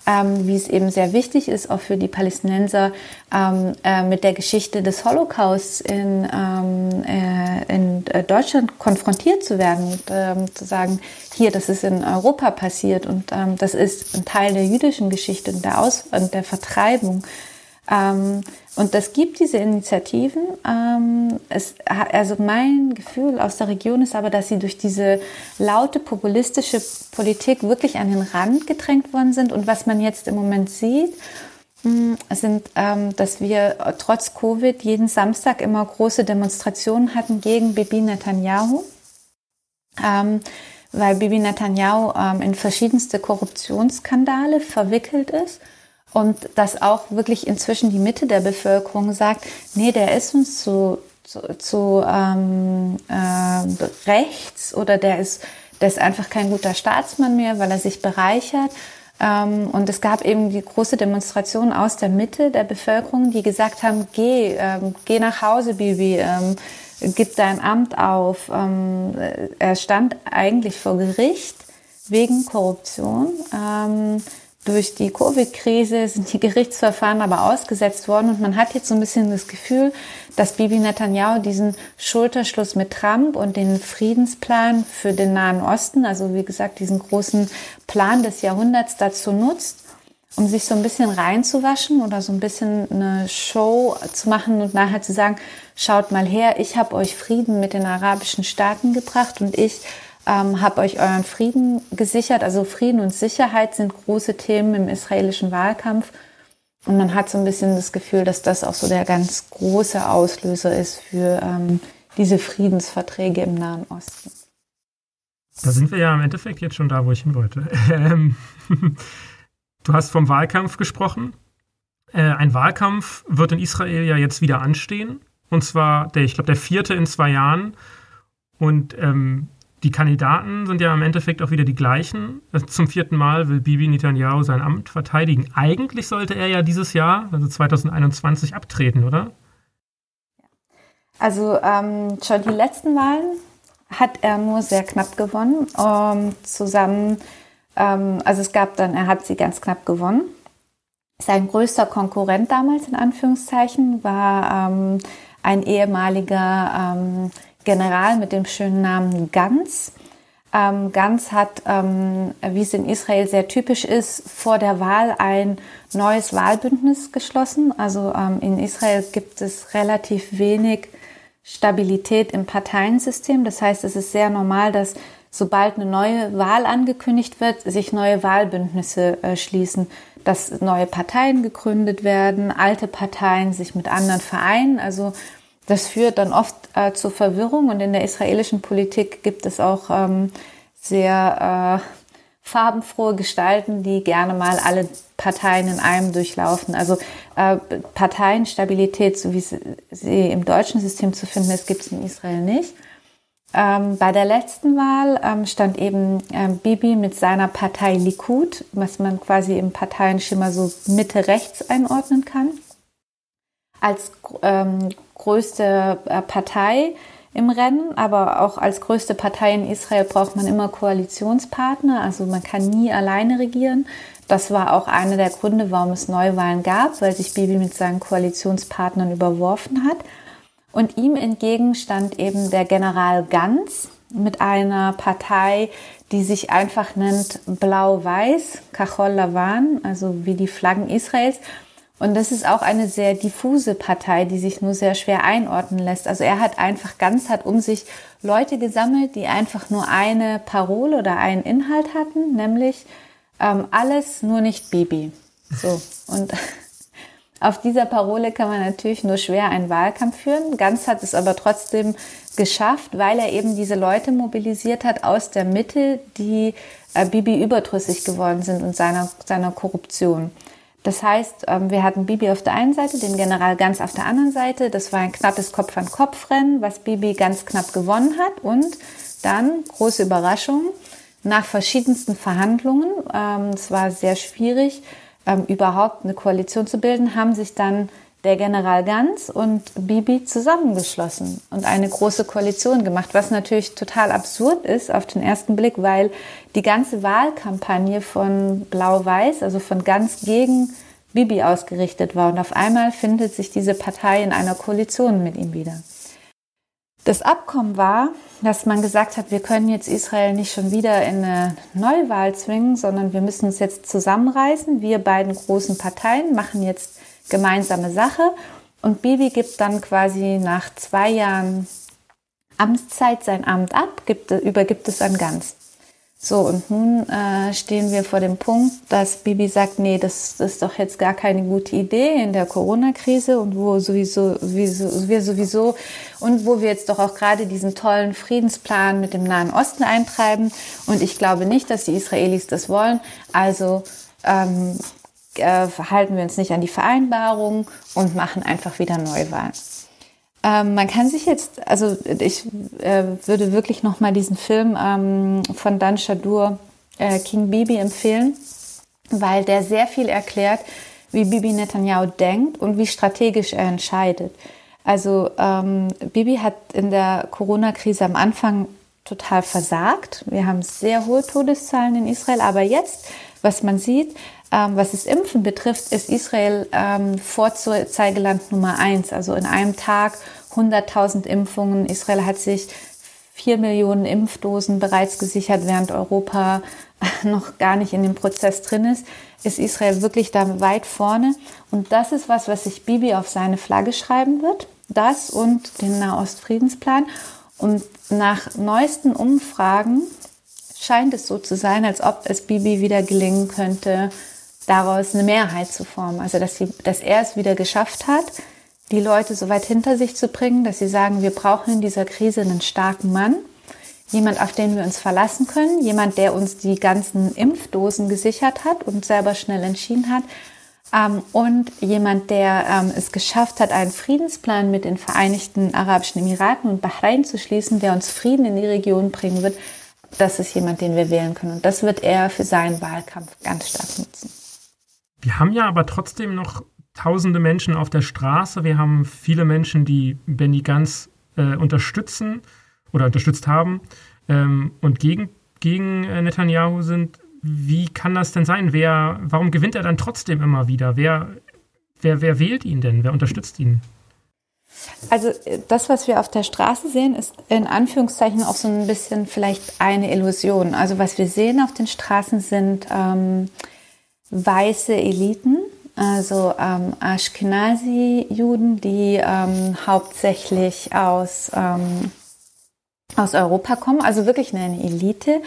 ähm, wie es eben sehr wichtig ist, auch für die Palästinenser, ähm, äh, mit der Geschichte des Holocausts in, ähm, äh, in äh, Deutschland konfrontiert zu werden und ähm, zu sagen, hier, das ist in Europa passiert und ähm, das ist ein Teil der jüdischen Geschichte und der, Aus und der Vertreibung. Ähm, und das gibt diese Initiativen. Ähm, es, also mein Gefühl aus der Region ist aber, dass sie durch diese laute populistische Politik wirklich an den Rand gedrängt worden sind. Und was man jetzt im Moment sieht, hm, sind, ähm, dass wir trotz Covid jeden Samstag immer große Demonstrationen hatten gegen Bibi Netanyahu. Ähm, weil Bibi Netanyahu ähm, in verschiedenste Korruptionsskandale verwickelt ist und dass auch wirklich inzwischen die Mitte der Bevölkerung sagt, nee, der ist uns zu, zu, zu ähm, äh, rechts oder der ist, der ist einfach kein guter Staatsmann mehr, weil er sich bereichert. Ähm, und es gab eben die große Demonstration aus der Mitte der Bevölkerung, die gesagt haben, geh, ähm, geh nach Hause, Bibi, ähm, gib dein Amt auf. Ähm, er stand eigentlich vor Gericht wegen Korruption. Durch die Covid-Krise sind die Gerichtsverfahren aber ausgesetzt worden und man hat jetzt so ein bisschen das Gefühl, dass Bibi Netanyahu diesen Schulterschluss mit Trump und den Friedensplan für den Nahen Osten, also wie gesagt diesen großen Plan des Jahrhunderts dazu nutzt, um sich so ein bisschen reinzuwaschen oder so ein bisschen eine Show zu machen und nachher zu sagen, schaut mal her, ich habe euch Frieden mit den arabischen Staaten gebracht und ich ähm, habe euch euren Frieden gesichert. Also Frieden und Sicherheit sind große Themen im israelischen Wahlkampf. Und man hat so ein bisschen das Gefühl, dass das auch so der ganz große Auslöser ist für ähm, diese Friedensverträge im Nahen Osten. Da sind wir ja im Endeffekt jetzt schon da, wo ich hin wollte. Ähm, du hast vom Wahlkampf gesprochen. Äh, ein Wahlkampf wird in Israel ja jetzt wieder anstehen. Und zwar, der, ich glaube, der vierte in zwei Jahren. Und ähm, die Kandidaten sind ja im Endeffekt auch wieder die gleichen. Zum vierten Mal will Bibi Netanyahu sein Amt verteidigen. Eigentlich sollte er ja dieses Jahr, also 2021, abtreten, oder? Also ähm, schon die letzten Wahlen hat er nur sehr knapp gewonnen. Ähm, zusammen, ähm, also es gab dann, er hat sie ganz knapp gewonnen. Sein größter Konkurrent damals in Anführungszeichen war ähm, ein ehemaliger ähm, General mit dem schönen Namen Gans. Ähm, Gans hat, ähm, wie es in Israel sehr typisch ist, vor der Wahl ein neues Wahlbündnis geschlossen. Also ähm, in Israel gibt es relativ wenig Stabilität im Parteiensystem. Das heißt, es ist sehr normal, dass sobald eine neue Wahl angekündigt wird, sich neue Wahlbündnisse äh, schließen, dass neue Parteien gegründet werden, alte Parteien sich mit anderen vereinen. Also das führt dann oft äh, zu Verwirrung und in der israelischen Politik gibt es auch ähm, sehr äh, farbenfrohe Gestalten, die gerne mal alle Parteien in einem durchlaufen. Also äh, Parteienstabilität, so wie sie im deutschen System zu finden ist, gibt es in Israel nicht. Ähm, bei der letzten Wahl ähm, stand eben ähm, Bibi mit seiner Partei Likud, was man quasi im Parteienschimmer so Mitte-Rechts einordnen kann. Als ähm, größte äh, Partei im Rennen, aber auch als größte Partei in Israel braucht man immer Koalitionspartner, also man kann nie alleine regieren. Das war auch einer der Gründe, warum es Neuwahlen gab, weil sich Bibi mit seinen Koalitionspartnern überworfen hat. Und ihm entgegen stand eben der General Ganz mit einer Partei, die sich einfach nennt Blau-Weiß, Kachol Lavan, also wie die Flaggen Israels. Und das ist auch eine sehr diffuse Partei, die sich nur sehr schwer einordnen lässt. Also er hat einfach ganz hat um sich Leute gesammelt, die einfach nur eine Parole oder einen Inhalt hatten, nämlich ähm, alles nur nicht Bibi. So und auf dieser Parole kann man natürlich nur schwer einen Wahlkampf führen. Ganz hat es aber trotzdem geschafft, weil er eben diese Leute mobilisiert hat aus der Mitte, die äh, Bibi überdrüssig geworden sind und seiner, seiner Korruption. Das heißt, ähm, wir hatten Bibi auf der einen Seite, den General Ganz auf der anderen Seite. Das war ein knappes Kopf-an-Kopf-Rennen, was Bibi ganz knapp gewonnen hat. Und dann, große Überraschung, nach verschiedensten Verhandlungen, ähm, es war sehr schwierig, ähm, überhaupt eine Koalition zu bilden, haben sich dann der General Ganz und Bibi zusammengeschlossen und eine große Koalition gemacht, was natürlich total absurd ist auf den ersten Blick, weil die ganze Wahlkampagne von Blau-Weiß, also von Ganz gegen Bibi ausgerichtet war. Und auf einmal findet sich diese Partei in einer Koalition mit ihm wieder. Das Abkommen war, dass man gesagt hat, wir können jetzt Israel nicht schon wieder in eine Neuwahl zwingen, sondern wir müssen uns jetzt zusammenreißen. Wir beiden großen Parteien machen jetzt gemeinsame Sache. Und Bibi gibt dann quasi nach zwei Jahren Amtszeit sein Amt ab, gibt, übergibt es an Ganz. So, und nun äh, stehen wir vor dem Punkt, dass Bibi sagt, nee, das, das ist doch jetzt gar keine gute Idee in der Corona-Krise und wo sowieso, sowieso, wir sowieso und wo wir jetzt doch auch gerade diesen tollen Friedensplan mit dem Nahen Osten eintreiben. Und ich glaube nicht, dass die Israelis das wollen. Also ähm, äh, verhalten wir uns nicht an die Vereinbarung und machen einfach wieder Neuwahlen. Ähm, man kann sich jetzt, also ich äh, würde wirklich noch mal diesen Film ähm, von Dan Shadur, äh, King Bibi, empfehlen, weil der sehr viel erklärt, wie Bibi Netanyahu denkt und wie strategisch er entscheidet. Also ähm, Bibi hat in der Corona-Krise am Anfang total versagt. Wir haben sehr hohe Todeszahlen in Israel, aber jetzt, was man sieht, ähm, was das Impfen betrifft, ist Israel ähm, Vorzeigeland Nummer eins. Also in einem Tag 100.000 Impfungen. Israel hat sich vier Millionen Impfdosen bereits gesichert, während Europa noch gar nicht in dem Prozess drin ist, ist Israel wirklich da weit vorne. Und das ist was, was sich Bibi auf seine Flagge schreiben wird. Das und den Nahostfriedensplan. Und nach neuesten Umfragen scheint es so zu sein, als ob es Bibi wieder gelingen könnte, daraus eine Mehrheit zu formen. Also, dass, sie, dass er es wieder geschafft hat, die Leute so weit hinter sich zu bringen, dass sie sagen, wir brauchen in dieser Krise einen starken Mann, jemand, auf den wir uns verlassen können, jemand, der uns die ganzen Impfdosen gesichert hat und selber schnell entschieden hat. Ähm, und jemand, der ähm, es geschafft hat, einen Friedensplan mit den Vereinigten Arabischen Emiraten und Bahrain zu schließen, der uns Frieden in die Region bringen wird. Das ist jemand, den wir wählen können. Und das wird er für seinen Wahlkampf ganz stark nutzen. Wir haben ja aber trotzdem noch tausende Menschen auf der Straße. Wir haben viele Menschen, die Benny Ganz äh, unterstützen oder unterstützt haben ähm, und gegen, gegen äh, Netanyahu sind. Wie kann das denn sein? Wer, warum gewinnt er dann trotzdem immer wieder? Wer, wer, wer wählt ihn denn? Wer unterstützt ihn? Also äh, das, was wir auf der Straße sehen, ist in Anführungszeichen auch so ein bisschen vielleicht eine Illusion. Also was wir sehen auf den Straßen sind ähm, weiße Eliten, also ähm, Ashkenazi-Juden, die ähm, hauptsächlich aus, ähm, aus Europa kommen, also wirklich eine Elite,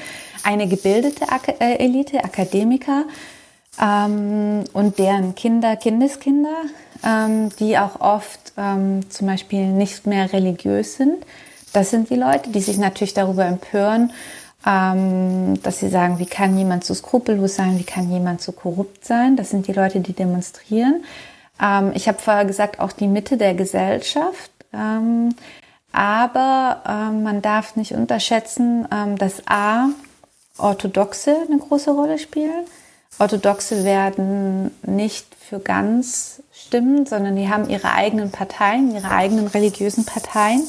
eine gebildete Ak äh, Elite, Akademiker ähm, und deren Kinder, Kindeskinder, ähm, die auch oft ähm, zum Beispiel nicht mehr religiös sind. Das sind die Leute, die sich natürlich darüber empören, ähm, dass sie sagen, wie kann jemand so skrupellos sein, wie kann jemand so korrupt sein. Das sind die Leute, die demonstrieren. Ähm, ich habe vorher gesagt, auch die Mitte der Gesellschaft. Ähm, aber man darf nicht unterschätzen, dass A, Orthodoxe eine große Rolle spielen. Orthodoxe werden nicht für ganz stimmen, sondern die haben ihre eigenen Parteien, ihre eigenen religiösen Parteien,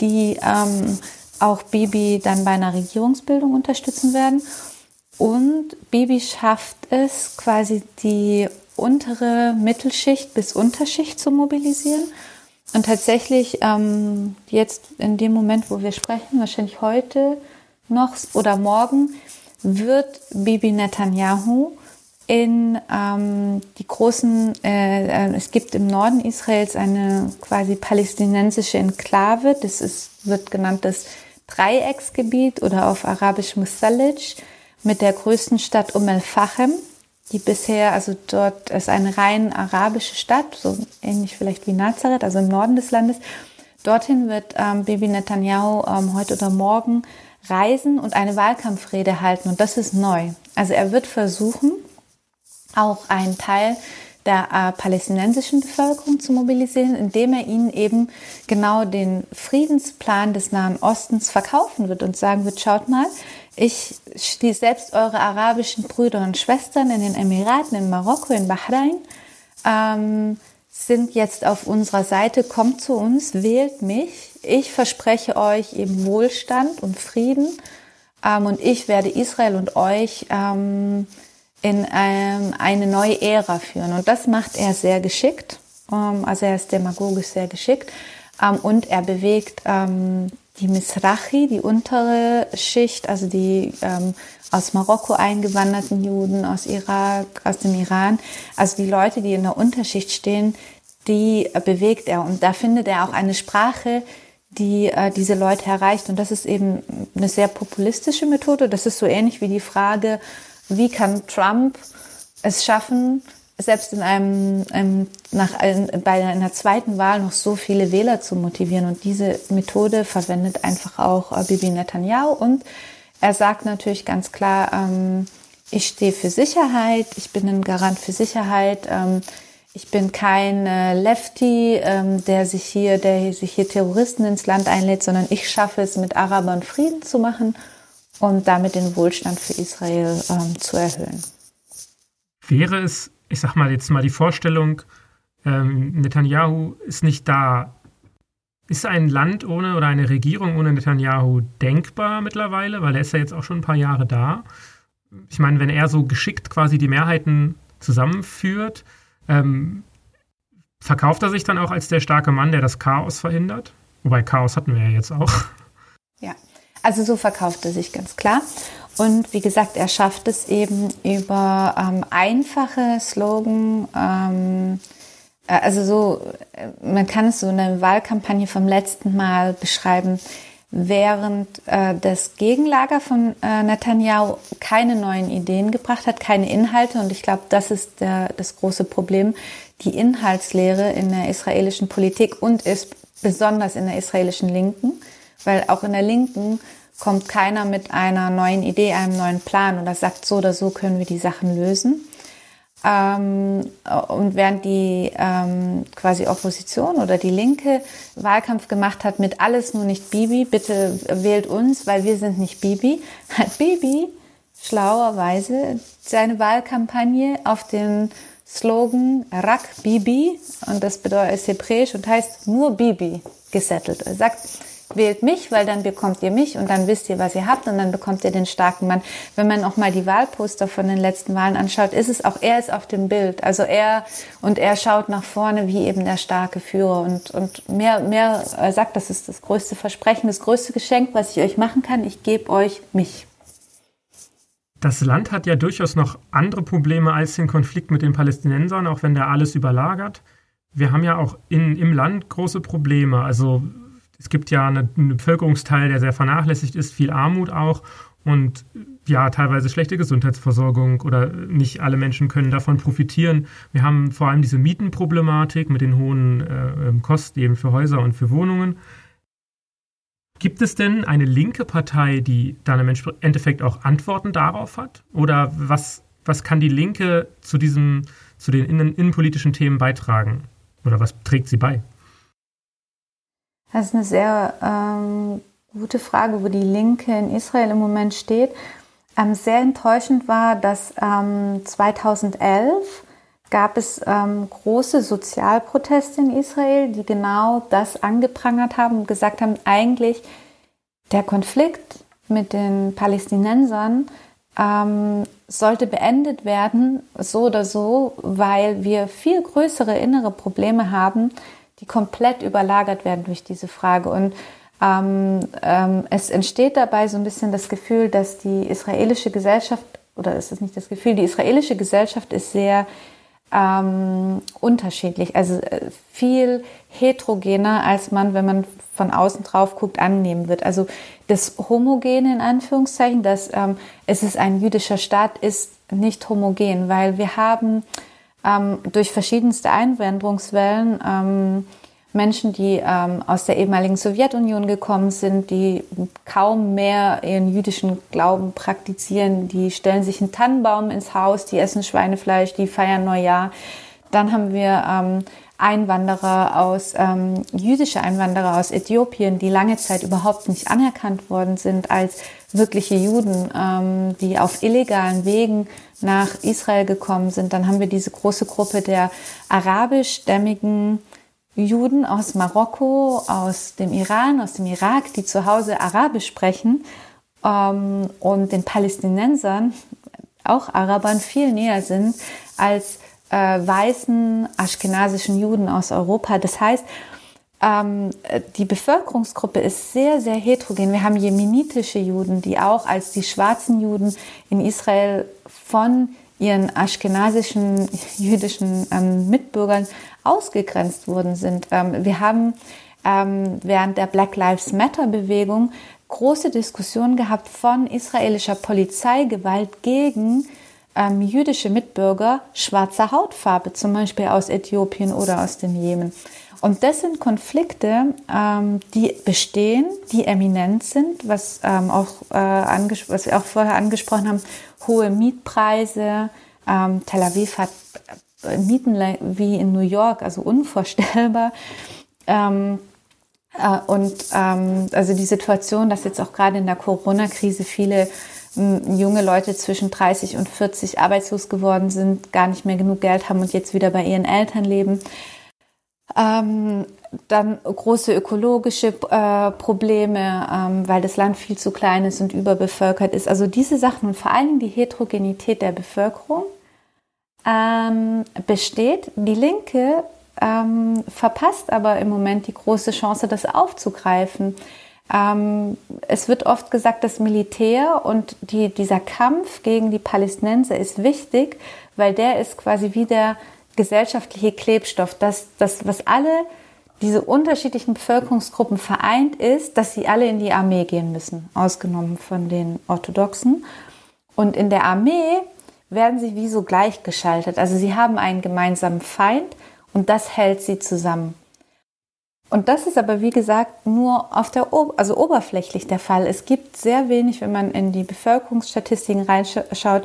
die ähm, auch Bibi dann bei einer Regierungsbildung unterstützen werden. Und Bibi schafft es, quasi die untere Mittelschicht bis Unterschicht zu mobilisieren. Und tatsächlich ähm, jetzt in dem Moment, wo wir sprechen, wahrscheinlich heute noch oder morgen, wird Bibi Netanyahu in ähm, die großen, äh, äh, es gibt im Norden Israels eine quasi palästinensische Enklave, das ist, wird genannt das Dreiecksgebiet oder auf Arabisch Musalij mit der größten Stadt Umm el-Fachem, die bisher, also dort ist eine rein arabische Stadt, so ähnlich vielleicht wie Nazareth, also im Norden des Landes. Dorthin wird ähm, Bibi Netanyahu ähm, heute oder morgen reisen und eine Wahlkampfrede halten. Und das ist neu. Also er wird versuchen, auch einen Teil der äh, palästinensischen Bevölkerung zu mobilisieren, indem er ihnen eben genau den Friedensplan des Nahen Ostens verkaufen wird und sagen wird, schaut mal, ich schließe selbst eure arabischen Brüder und Schwestern in den Emiraten, in Marokko, in Bahrain, ähm, sind jetzt auf unserer Seite, kommt zu uns, wählt mich. Ich verspreche euch eben Wohlstand und Frieden ähm, und ich werde Israel und euch ähm, in ähm, eine neue Ära führen. Und das macht er sehr geschickt. Ähm, also er ist demagogisch sehr geschickt ähm, und er bewegt ähm, die Misrachi, die untere Schicht, also die ähm, aus Marokko eingewanderten Juden, aus Irak, aus dem Iran, also die Leute, die in der Unterschicht stehen, die äh, bewegt er. Und da findet er auch eine Sprache, die äh, diese Leute erreicht. Und das ist eben eine sehr populistische Methode. Das ist so ähnlich wie die Frage, wie kann Trump es schaffen, selbst in einem, einem nach ein, bei einer zweiten Wahl noch so viele Wähler zu motivieren. Und diese Methode verwendet einfach auch äh, Bibi Netanyahu. Und er sagt natürlich ganz klar, ähm, ich stehe für Sicherheit, ich bin ein Garant für Sicherheit. Ähm, ich bin kein äh, Lefty, ähm, der sich hier, der sich hier Terroristen ins Land einlädt, sondern ich schaffe es, mit Arabern Frieden zu machen und damit den Wohlstand für Israel ähm, zu erhöhen. Wäre es ich sag mal jetzt mal die Vorstellung, ähm, Netanyahu ist nicht da. Ist ein Land ohne oder eine Regierung ohne Netanyahu denkbar mittlerweile? Weil er ist ja jetzt auch schon ein paar Jahre da. Ich meine, wenn er so geschickt quasi die Mehrheiten zusammenführt, ähm, verkauft er sich dann auch als der starke Mann, der das Chaos verhindert? Wobei Chaos hatten wir ja jetzt auch. Ja, also so verkauft er sich ganz klar. Und wie gesagt, er schafft es eben über ähm, einfache Slogan, ähm, äh, also so, äh, man kann es so in der Wahlkampagne vom letzten Mal beschreiben, während äh, das Gegenlager von äh, Netanyahu keine neuen Ideen gebracht hat, keine Inhalte. Und ich glaube, das ist der, das große Problem, die Inhaltslehre in der israelischen Politik und ist besonders in der israelischen Linken, weil auch in der Linken kommt keiner mit einer neuen Idee, einem neuen Plan oder sagt, so oder so können wir die Sachen lösen. Ähm, und während die ähm, quasi Opposition oder die Linke Wahlkampf gemacht hat mit alles nur nicht Bibi, bitte wählt uns, weil wir sind nicht Bibi, hat Bibi schlauerweise seine Wahlkampagne auf den Slogan Rak Bibi, und das bedeutet hebräisch und heißt nur Bibi gesettelt. Er sagt, wählt mich, weil dann bekommt ihr mich und dann wisst ihr, was ihr habt und dann bekommt ihr den starken Mann. Wenn man auch mal die Wahlposter von den letzten Wahlen anschaut, ist es auch, er ist auf dem Bild. Also er, und er schaut nach vorne wie eben der starke Führer und, und mehr, mehr sagt, das ist das größte Versprechen, das größte Geschenk, was ich euch machen kann. Ich gebe euch mich. Das Land hat ja durchaus noch andere Probleme als den Konflikt mit den Palästinensern, auch wenn der alles überlagert. Wir haben ja auch in, im Land große Probleme. Also es gibt ja einen eine Bevölkerungsteil, der sehr vernachlässigt ist, viel Armut auch und ja, teilweise schlechte Gesundheitsversorgung oder nicht alle Menschen können davon profitieren. Wir haben vor allem diese Mietenproblematik mit den hohen äh, ähm, Kosten eben für Häuser und für Wohnungen. Gibt es denn eine linke Partei, die dann im Endeffekt auch Antworten darauf hat? Oder was, was kann die Linke zu, diesem, zu den innen, innenpolitischen Themen beitragen? Oder was trägt sie bei? Das ist eine sehr ähm, gute Frage, wo die Linke in Israel im Moment steht. Ähm, sehr enttäuschend war, dass ähm, 2011 gab es ähm, große Sozialproteste in Israel, die genau das angeprangert haben und gesagt haben, eigentlich der Konflikt mit den Palästinensern ähm, sollte beendet werden, so oder so, weil wir viel größere innere Probleme haben, die komplett überlagert werden durch diese Frage. Und ähm, ähm, es entsteht dabei so ein bisschen das Gefühl, dass die israelische Gesellschaft, oder ist es nicht das Gefühl, die israelische Gesellschaft ist sehr ähm, unterschiedlich, also äh, viel heterogener, als man, wenn man von außen drauf guckt, annehmen wird. Also das Homogene in Anführungszeichen, dass ähm, es ist ein jüdischer Staat, ist nicht homogen, weil wir haben ähm, durch verschiedenste Einwanderungswellen ähm, Menschen, die ähm, aus der ehemaligen Sowjetunion gekommen sind, die kaum mehr ihren jüdischen Glauben praktizieren, die stellen sich einen Tannenbaum ins Haus, die essen Schweinefleisch, die feiern Neujahr. Dann haben wir ähm, Einwanderer aus, ähm, jüdische Einwanderer aus Äthiopien, die lange Zeit überhaupt nicht anerkannt worden sind als wirkliche Juden, ähm, die auf illegalen Wegen nach Israel gekommen sind. Dann haben wir diese große Gruppe der arabischstämmigen Juden aus Marokko, aus dem Iran, aus dem Irak, die zu Hause Arabisch sprechen ähm, und den Palästinensern, auch Arabern, viel näher sind als äh, weißen aschkenasischen Juden aus Europa. Das heißt, ähm, die Bevölkerungsgruppe ist sehr, sehr heterogen. Wir haben jemenitische Juden, die auch als die schwarzen Juden in Israel von ihren aschkenasischen jüdischen ähm, Mitbürgern ausgegrenzt worden sind. Ähm, wir haben ähm, während der Black Lives Matter Bewegung große Diskussionen gehabt von israelischer Polizeigewalt gegen ähm, jüdische Mitbürger schwarzer Hautfarbe, zum Beispiel aus Äthiopien oder aus dem Jemen. Und das sind Konflikte, ähm, die bestehen, die eminent sind, was, ähm, auch, äh, was wir auch vorher angesprochen haben, hohe Mietpreise. Ähm, Tel Aviv hat äh, Mieten wie in New York, also unvorstellbar. Ähm, äh, und ähm, also die Situation, dass jetzt auch gerade in der Corona-Krise viele junge Leute zwischen 30 und 40 arbeitslos geworden sind, gar nicht mehr genug Geld haben und jetzt wieder bei ihren Eltern leben. Ähm, dann große ökologische äh, Probleme, ähm, weil das Land viel zu klein ist und überbevölkert ist. Also diese Sachen und vor allem die Heterogenität der Bevölkerung ähm, besteht. Die Linke ähm, verpasst aber im Moment die große Chance, das aufzugreifen. Ähm, es wird oft gesagt, das Militär und die, dieser Kampf gegen die Palästinenser ist wichtig, weil der ist quasi wie der gesellschaftliche Klebstoff, dass das, was alle diese unterschiedlichen Bevölkerungsgruppen vereint, ist, dass sie alle in die Armee gehen müssen, ausgenommen von den Orthodoxen. Und in der Armee werden sie wie so gleichgeschaltet. Also sie haben einen gemeinsamen Feind und das hält sie zusammen. Und das ist aber, wie gesagt, nur auf der, also oberflächlich der Fall. Es gibt sehr wenig, wenn man in die Bevölkerungsstatistiken reinschaut,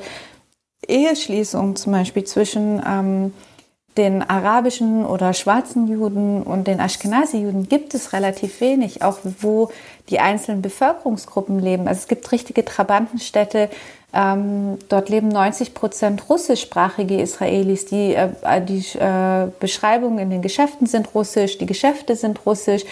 Eheschließungen zum Beispiel zwischen ähm, den arabischen oder schwarzen Juden und den Ashkenazi-Juden gibt es relativ wenig, auch wo die einzelnen Bevölkerungsgruppen leben. Also es gibt richtige Trabantenstädte, ähm, dort leben 90 Prozent russischsprachige Israelis. Die, äh, die äh, Beschreibungen in den Geschäften sind russisch, die Geschäfte sind russisch.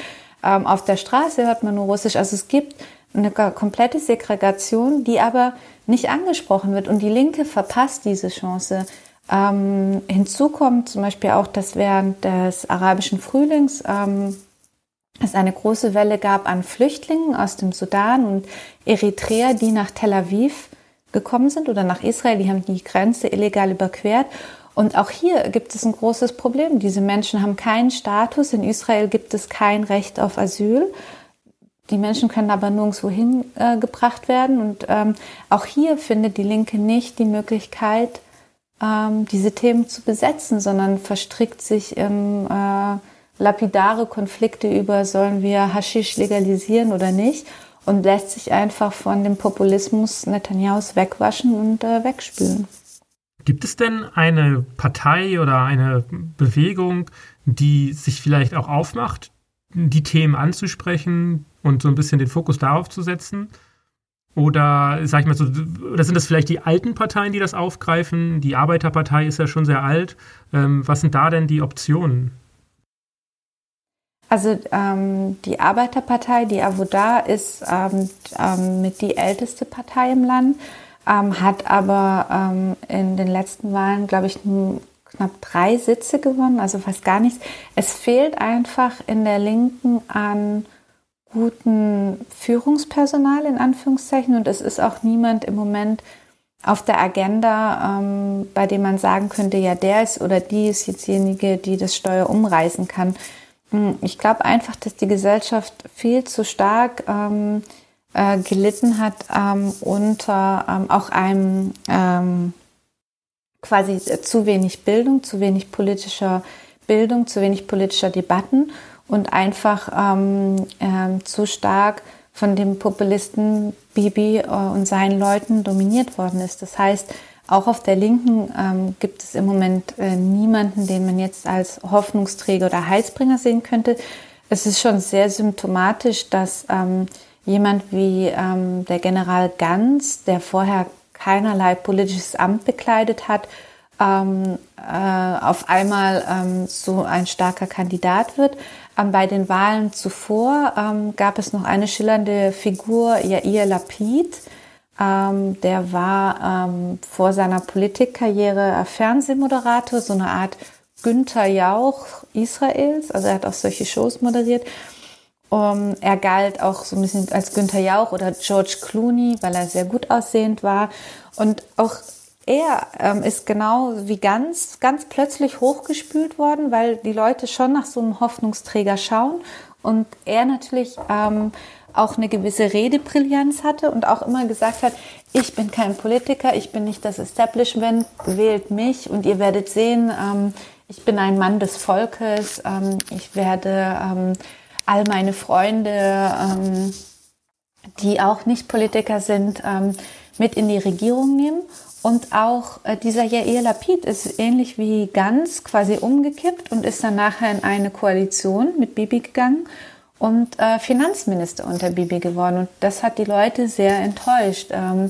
Ähm, auf der Straße hört man nur russisch. Also es gibt eine komplette Segregation, die aber nicht angesprochen wird. Und die Linke verpasst diese Chance. Ähm, hinzu kommt zum Beispiel auch, dass während des arabischen Frühlings ähm, es eine große Welle gab an Flüchtlingen aus dem Sudan und Eritrea, die nach Tel Aviv gekommen sind oder nach Israel. Die haben die Grenze illegal überquert. Und auch hier gibt es ein großes Problem. Diese Menschen haben keinen Status. In Israel gibt es kein Recht auf Asyl. Die Menschen können aber nirgendwo hingebracht äh, werden. Und ähm, auch hier findet die Linke nicht die Möglichkeit, ähm, diese Themen zu besetzen, sondern verstrickt sich in äh, lapidare Konflikte über, sollen wir Haschisch legalisieren oder nicht und lässt sich einfach von dem Populismus Netanjahus wegwaschen und äh, wegspülen. Gibt es denn eine Partei oder eine Bewegung, die sich vielleicht auch aufmacht, die Themen anzusprechen und so ein bisschen den Fokus darauf zu setzen? Oder sag ich mal so, oder sind das vielleicht die alten Parteien, die das aufgreifen? Die Arbeiterpartei ist ja schon sehr alt. Ähm, was sind da denn die Optionen? Also ähm, die Arbeiterpartei, die Avoda, ist ähm, ähm, mit die älteste Partei im Land, ähm, hat aber ähm, in den letzten Wahlen, glaube ich, knapp drei Sitze gewonnen, also fast gar nichts. Es fehlt einfach in der Linken an guten Führungspersonal in Anführungszeichen und es ist auch niemand im Moment auf der Agenda, ähm, bei dem man sagen könnte, ja, der ist oder die ist jetzt diejenige, die das Steuer umreißen kann. Hm, ich glaube einfach, dass die Gesellschaft viel zu stark ähm, äh, gelitten hat ähm, unter ähm, auch einem ähm, quasi zu wenig Bildung, zu wenig politischer Bildung, zu wenig politischer Debatten und einfach ähm, äh, zu stark von dem Populisten Bibi äh, und seinen Leuten dominiert worden ist. Das heißt, auch auf der Linken ähm, gibt es im Moment äh, niemanden, den man jetzt als Hoffnungsträger oder Heilsbringer sehen könnte. Es ist schon sehr symptomatisch, dass ähm, jemand wie ähm, der General Ganz, der vorher keinerlei politisches Amt bekleidet hat, ähm, äh, auf einmal ähm, so ein starker Kandidat wird. Ähm, bei den Wahlen zuvor ähm, gab es noch eine schillernde Figur, Yair Lapid. Ähm, der war ähm, vor seiner Politikkarriere Fernsehmoderator, so eine Art Günther Jauch Israels. Also er hat auch solche Shows moderiert. Um, er galt auch so ein bisschen als Günther Jauch oder George Clooney, weil er sehr gut aussehend war. Und auch er ähm, ist genau wie ganz, ganz plötzlich hochgespült worden, weil die Leute schon nach so einem Hoffnungsträger schauen und er natürlich ähm, auch eine gewisse Redebrillanz hatte und auch immer gesagt hat, ich bin kein Politiker, ich bin nicht das Establishment, wählt mich und ihr werdet sehen, ähm, ich bin ein Mann des Volkes, ähm, ich werde ähm, all meine Freunde, ähm, die auch nicht Politiker sind, ähm, mit in die Regierung nehmen. Und auch äh, dieser Yair Lapid ist ähnlich wie Ganz quasi umgekippt und ist dann nachher in eine Koalition mit Bibi gegangen und äh, Finanzminister unter Bibi geworden. Und das hat die Leute sehr enttäuscht. Ähm,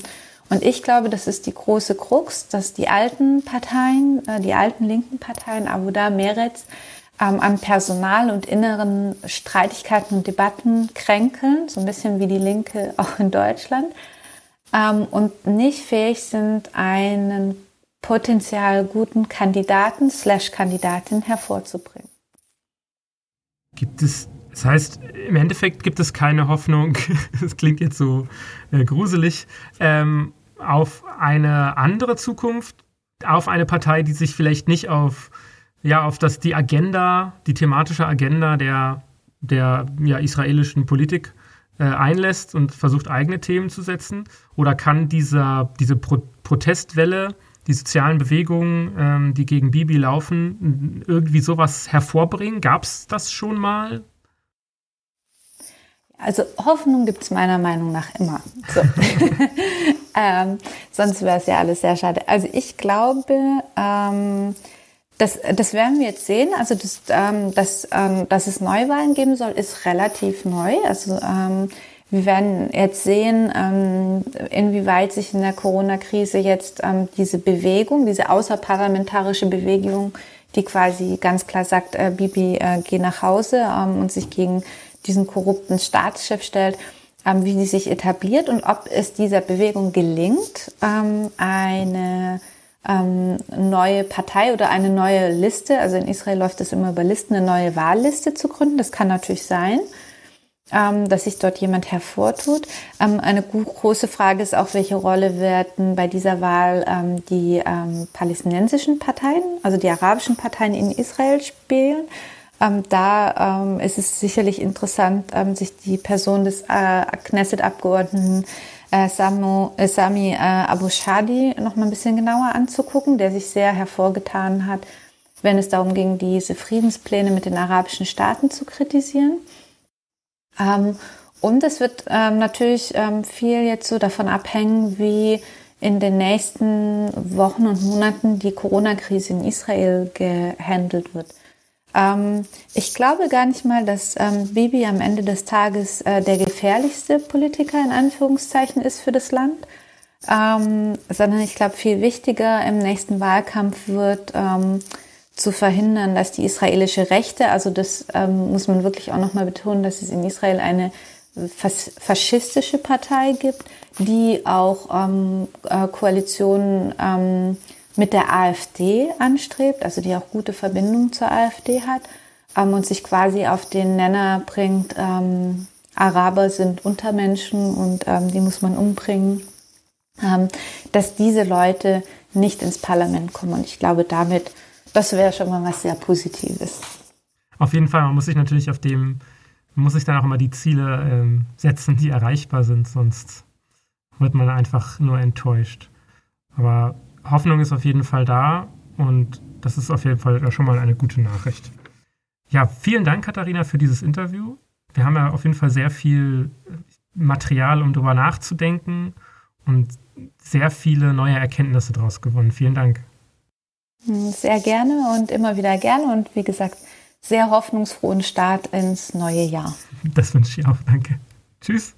und ich glaube, das ist die große Krux, dass die alten Parteien, äh, die alten linken Parteien, Abuda, Meretz, ähm, an Personal und inneren Streitigkeiten und Debatten kränkeln, so ein bisschen wie die Linke auch in Deutschland ähm, und nicht fähig sind, einen potenziell guten Kandidaten slash Kandidatin hervorzubringen. Gibt es, das heißt, im Endeffekt gibt es keine Hoffnung, das klingt jetzt so äh, gruselig, ähm, auf eine andere Zukunft, auf eine Partei, die sich vielleicht nicht auf, ja, auf das, die Agenda, die thematische Agenda der, der ja, israelischen Politik äh, einlässt und versucht, eigene Themen zu setzen? Oder kann dieser, diese Pro Protestwelle, die sozialen Bewegungen, ähm, die gegen Bibi laufen, irgendwie sowas hervorbringen? Gab es das schon mal? Also Hoffnung gibt es meiner Meinung nach immer. So. ähm, sonst wäre es ja alles sehr schade. Also ich glaube, ähm, das, das werden wir jetzt sehen. Also, das, ähm, das, ähm, dass es Neuwahlen geben soll, ist relativ neu. Also, ähm, wir werden jetzt sehen, ähm, inwieweit sich in der Corona-Krise jetzt ähm, diese Bewegung, diese außerparlamentarische Bewegung, die quasi ganz klar sagt, äh, Bibi, äh, geh nach Hause ähm, und sich gegen diesen korrupten Staatschef stellt, ähm, wie die sich etabliert und ob es dieser Bewegung gelingt, ähm, eine ähm, neue Partei oder eine neue Liste, also in Israel läuft es immer über Listen, eine neue Wahlliste zu gründen. Das kann natürlich sein, dass sich dort jemand hervortut. Eine große Frage ist auch, welche Rolle werden bei dieser Wahl die palästinensischen Parteien, also die arabischen Parteien in Israel spielen. Ähm, da ähm, ist es sicherlich interessant, sich die Person des äh, Knesset-Abgeordneten äh, Samu, äh, Sami äh, Abu Shadi noch mal ein bisschen genauer anzugucken, der sich sehr hervorgetan hat, wenn es darum ging, diese Friedenspläne mit den arabischen Staaten zu kritisieren. Ähm, und es wird ähm, natürlich ähm, viel jetzt so davon abhängen, wie in den nächsten Wochen und Monaten die Corona-Krise in Israel gehandelt wird. Ähm, ich glaube gar nicht mal, dass ähm, Bibi am Ende des Tages äh, der gefährlichste Politiker in Anführungszeichen ist für das Land, ähm, sondern ich glaube viel wichtiger im nächsten Wahlkampf wird ähm, zu verhindern, dass die israelische Rechte, also das ähm, muss man wirklich auch nochmal betonen, dass es in Israel eine fas faschistische Partei gibt, die auch ähm, äh, Koalitionen mit der AfD anstrebt, also die auch gute Verbindungen zur AfD hat ähm, und sich quasi auf den Nenner bringt, ähm, Araber sind Untermenschen und ähm, die muss man umbringen, ähm, dass diese Leute nicht ins Parlament kommen. Und ich glaube, damit, das wäre schon mal was sehr Positives. Auf jeden Fall, man muss sich natürlich auf dem, man muss sich dann auch immer die Ziele ähm, setzen, die erreichbar sind, sonst wird man einfach nur enttäuscht. Aber Hoffnung ist auf jeden Fall da und das ist auf jeden Fall schon mal eine gute Nachricht. Ja, vielen Dank, Katharina, für dieses Interview. Wir haben ja auf jeden Fall sehr viel äh, Material, um darüber nachzudenken und sehr viele neue Erkenntnisse daraus gewonnen. Vielen Dank. Sehr gerne und immer wieder gerne und wie gesagt, sehr hoffnungsfrohen Start ins neue Jahr. Das wünsche ich auch. Danke. Tschüss.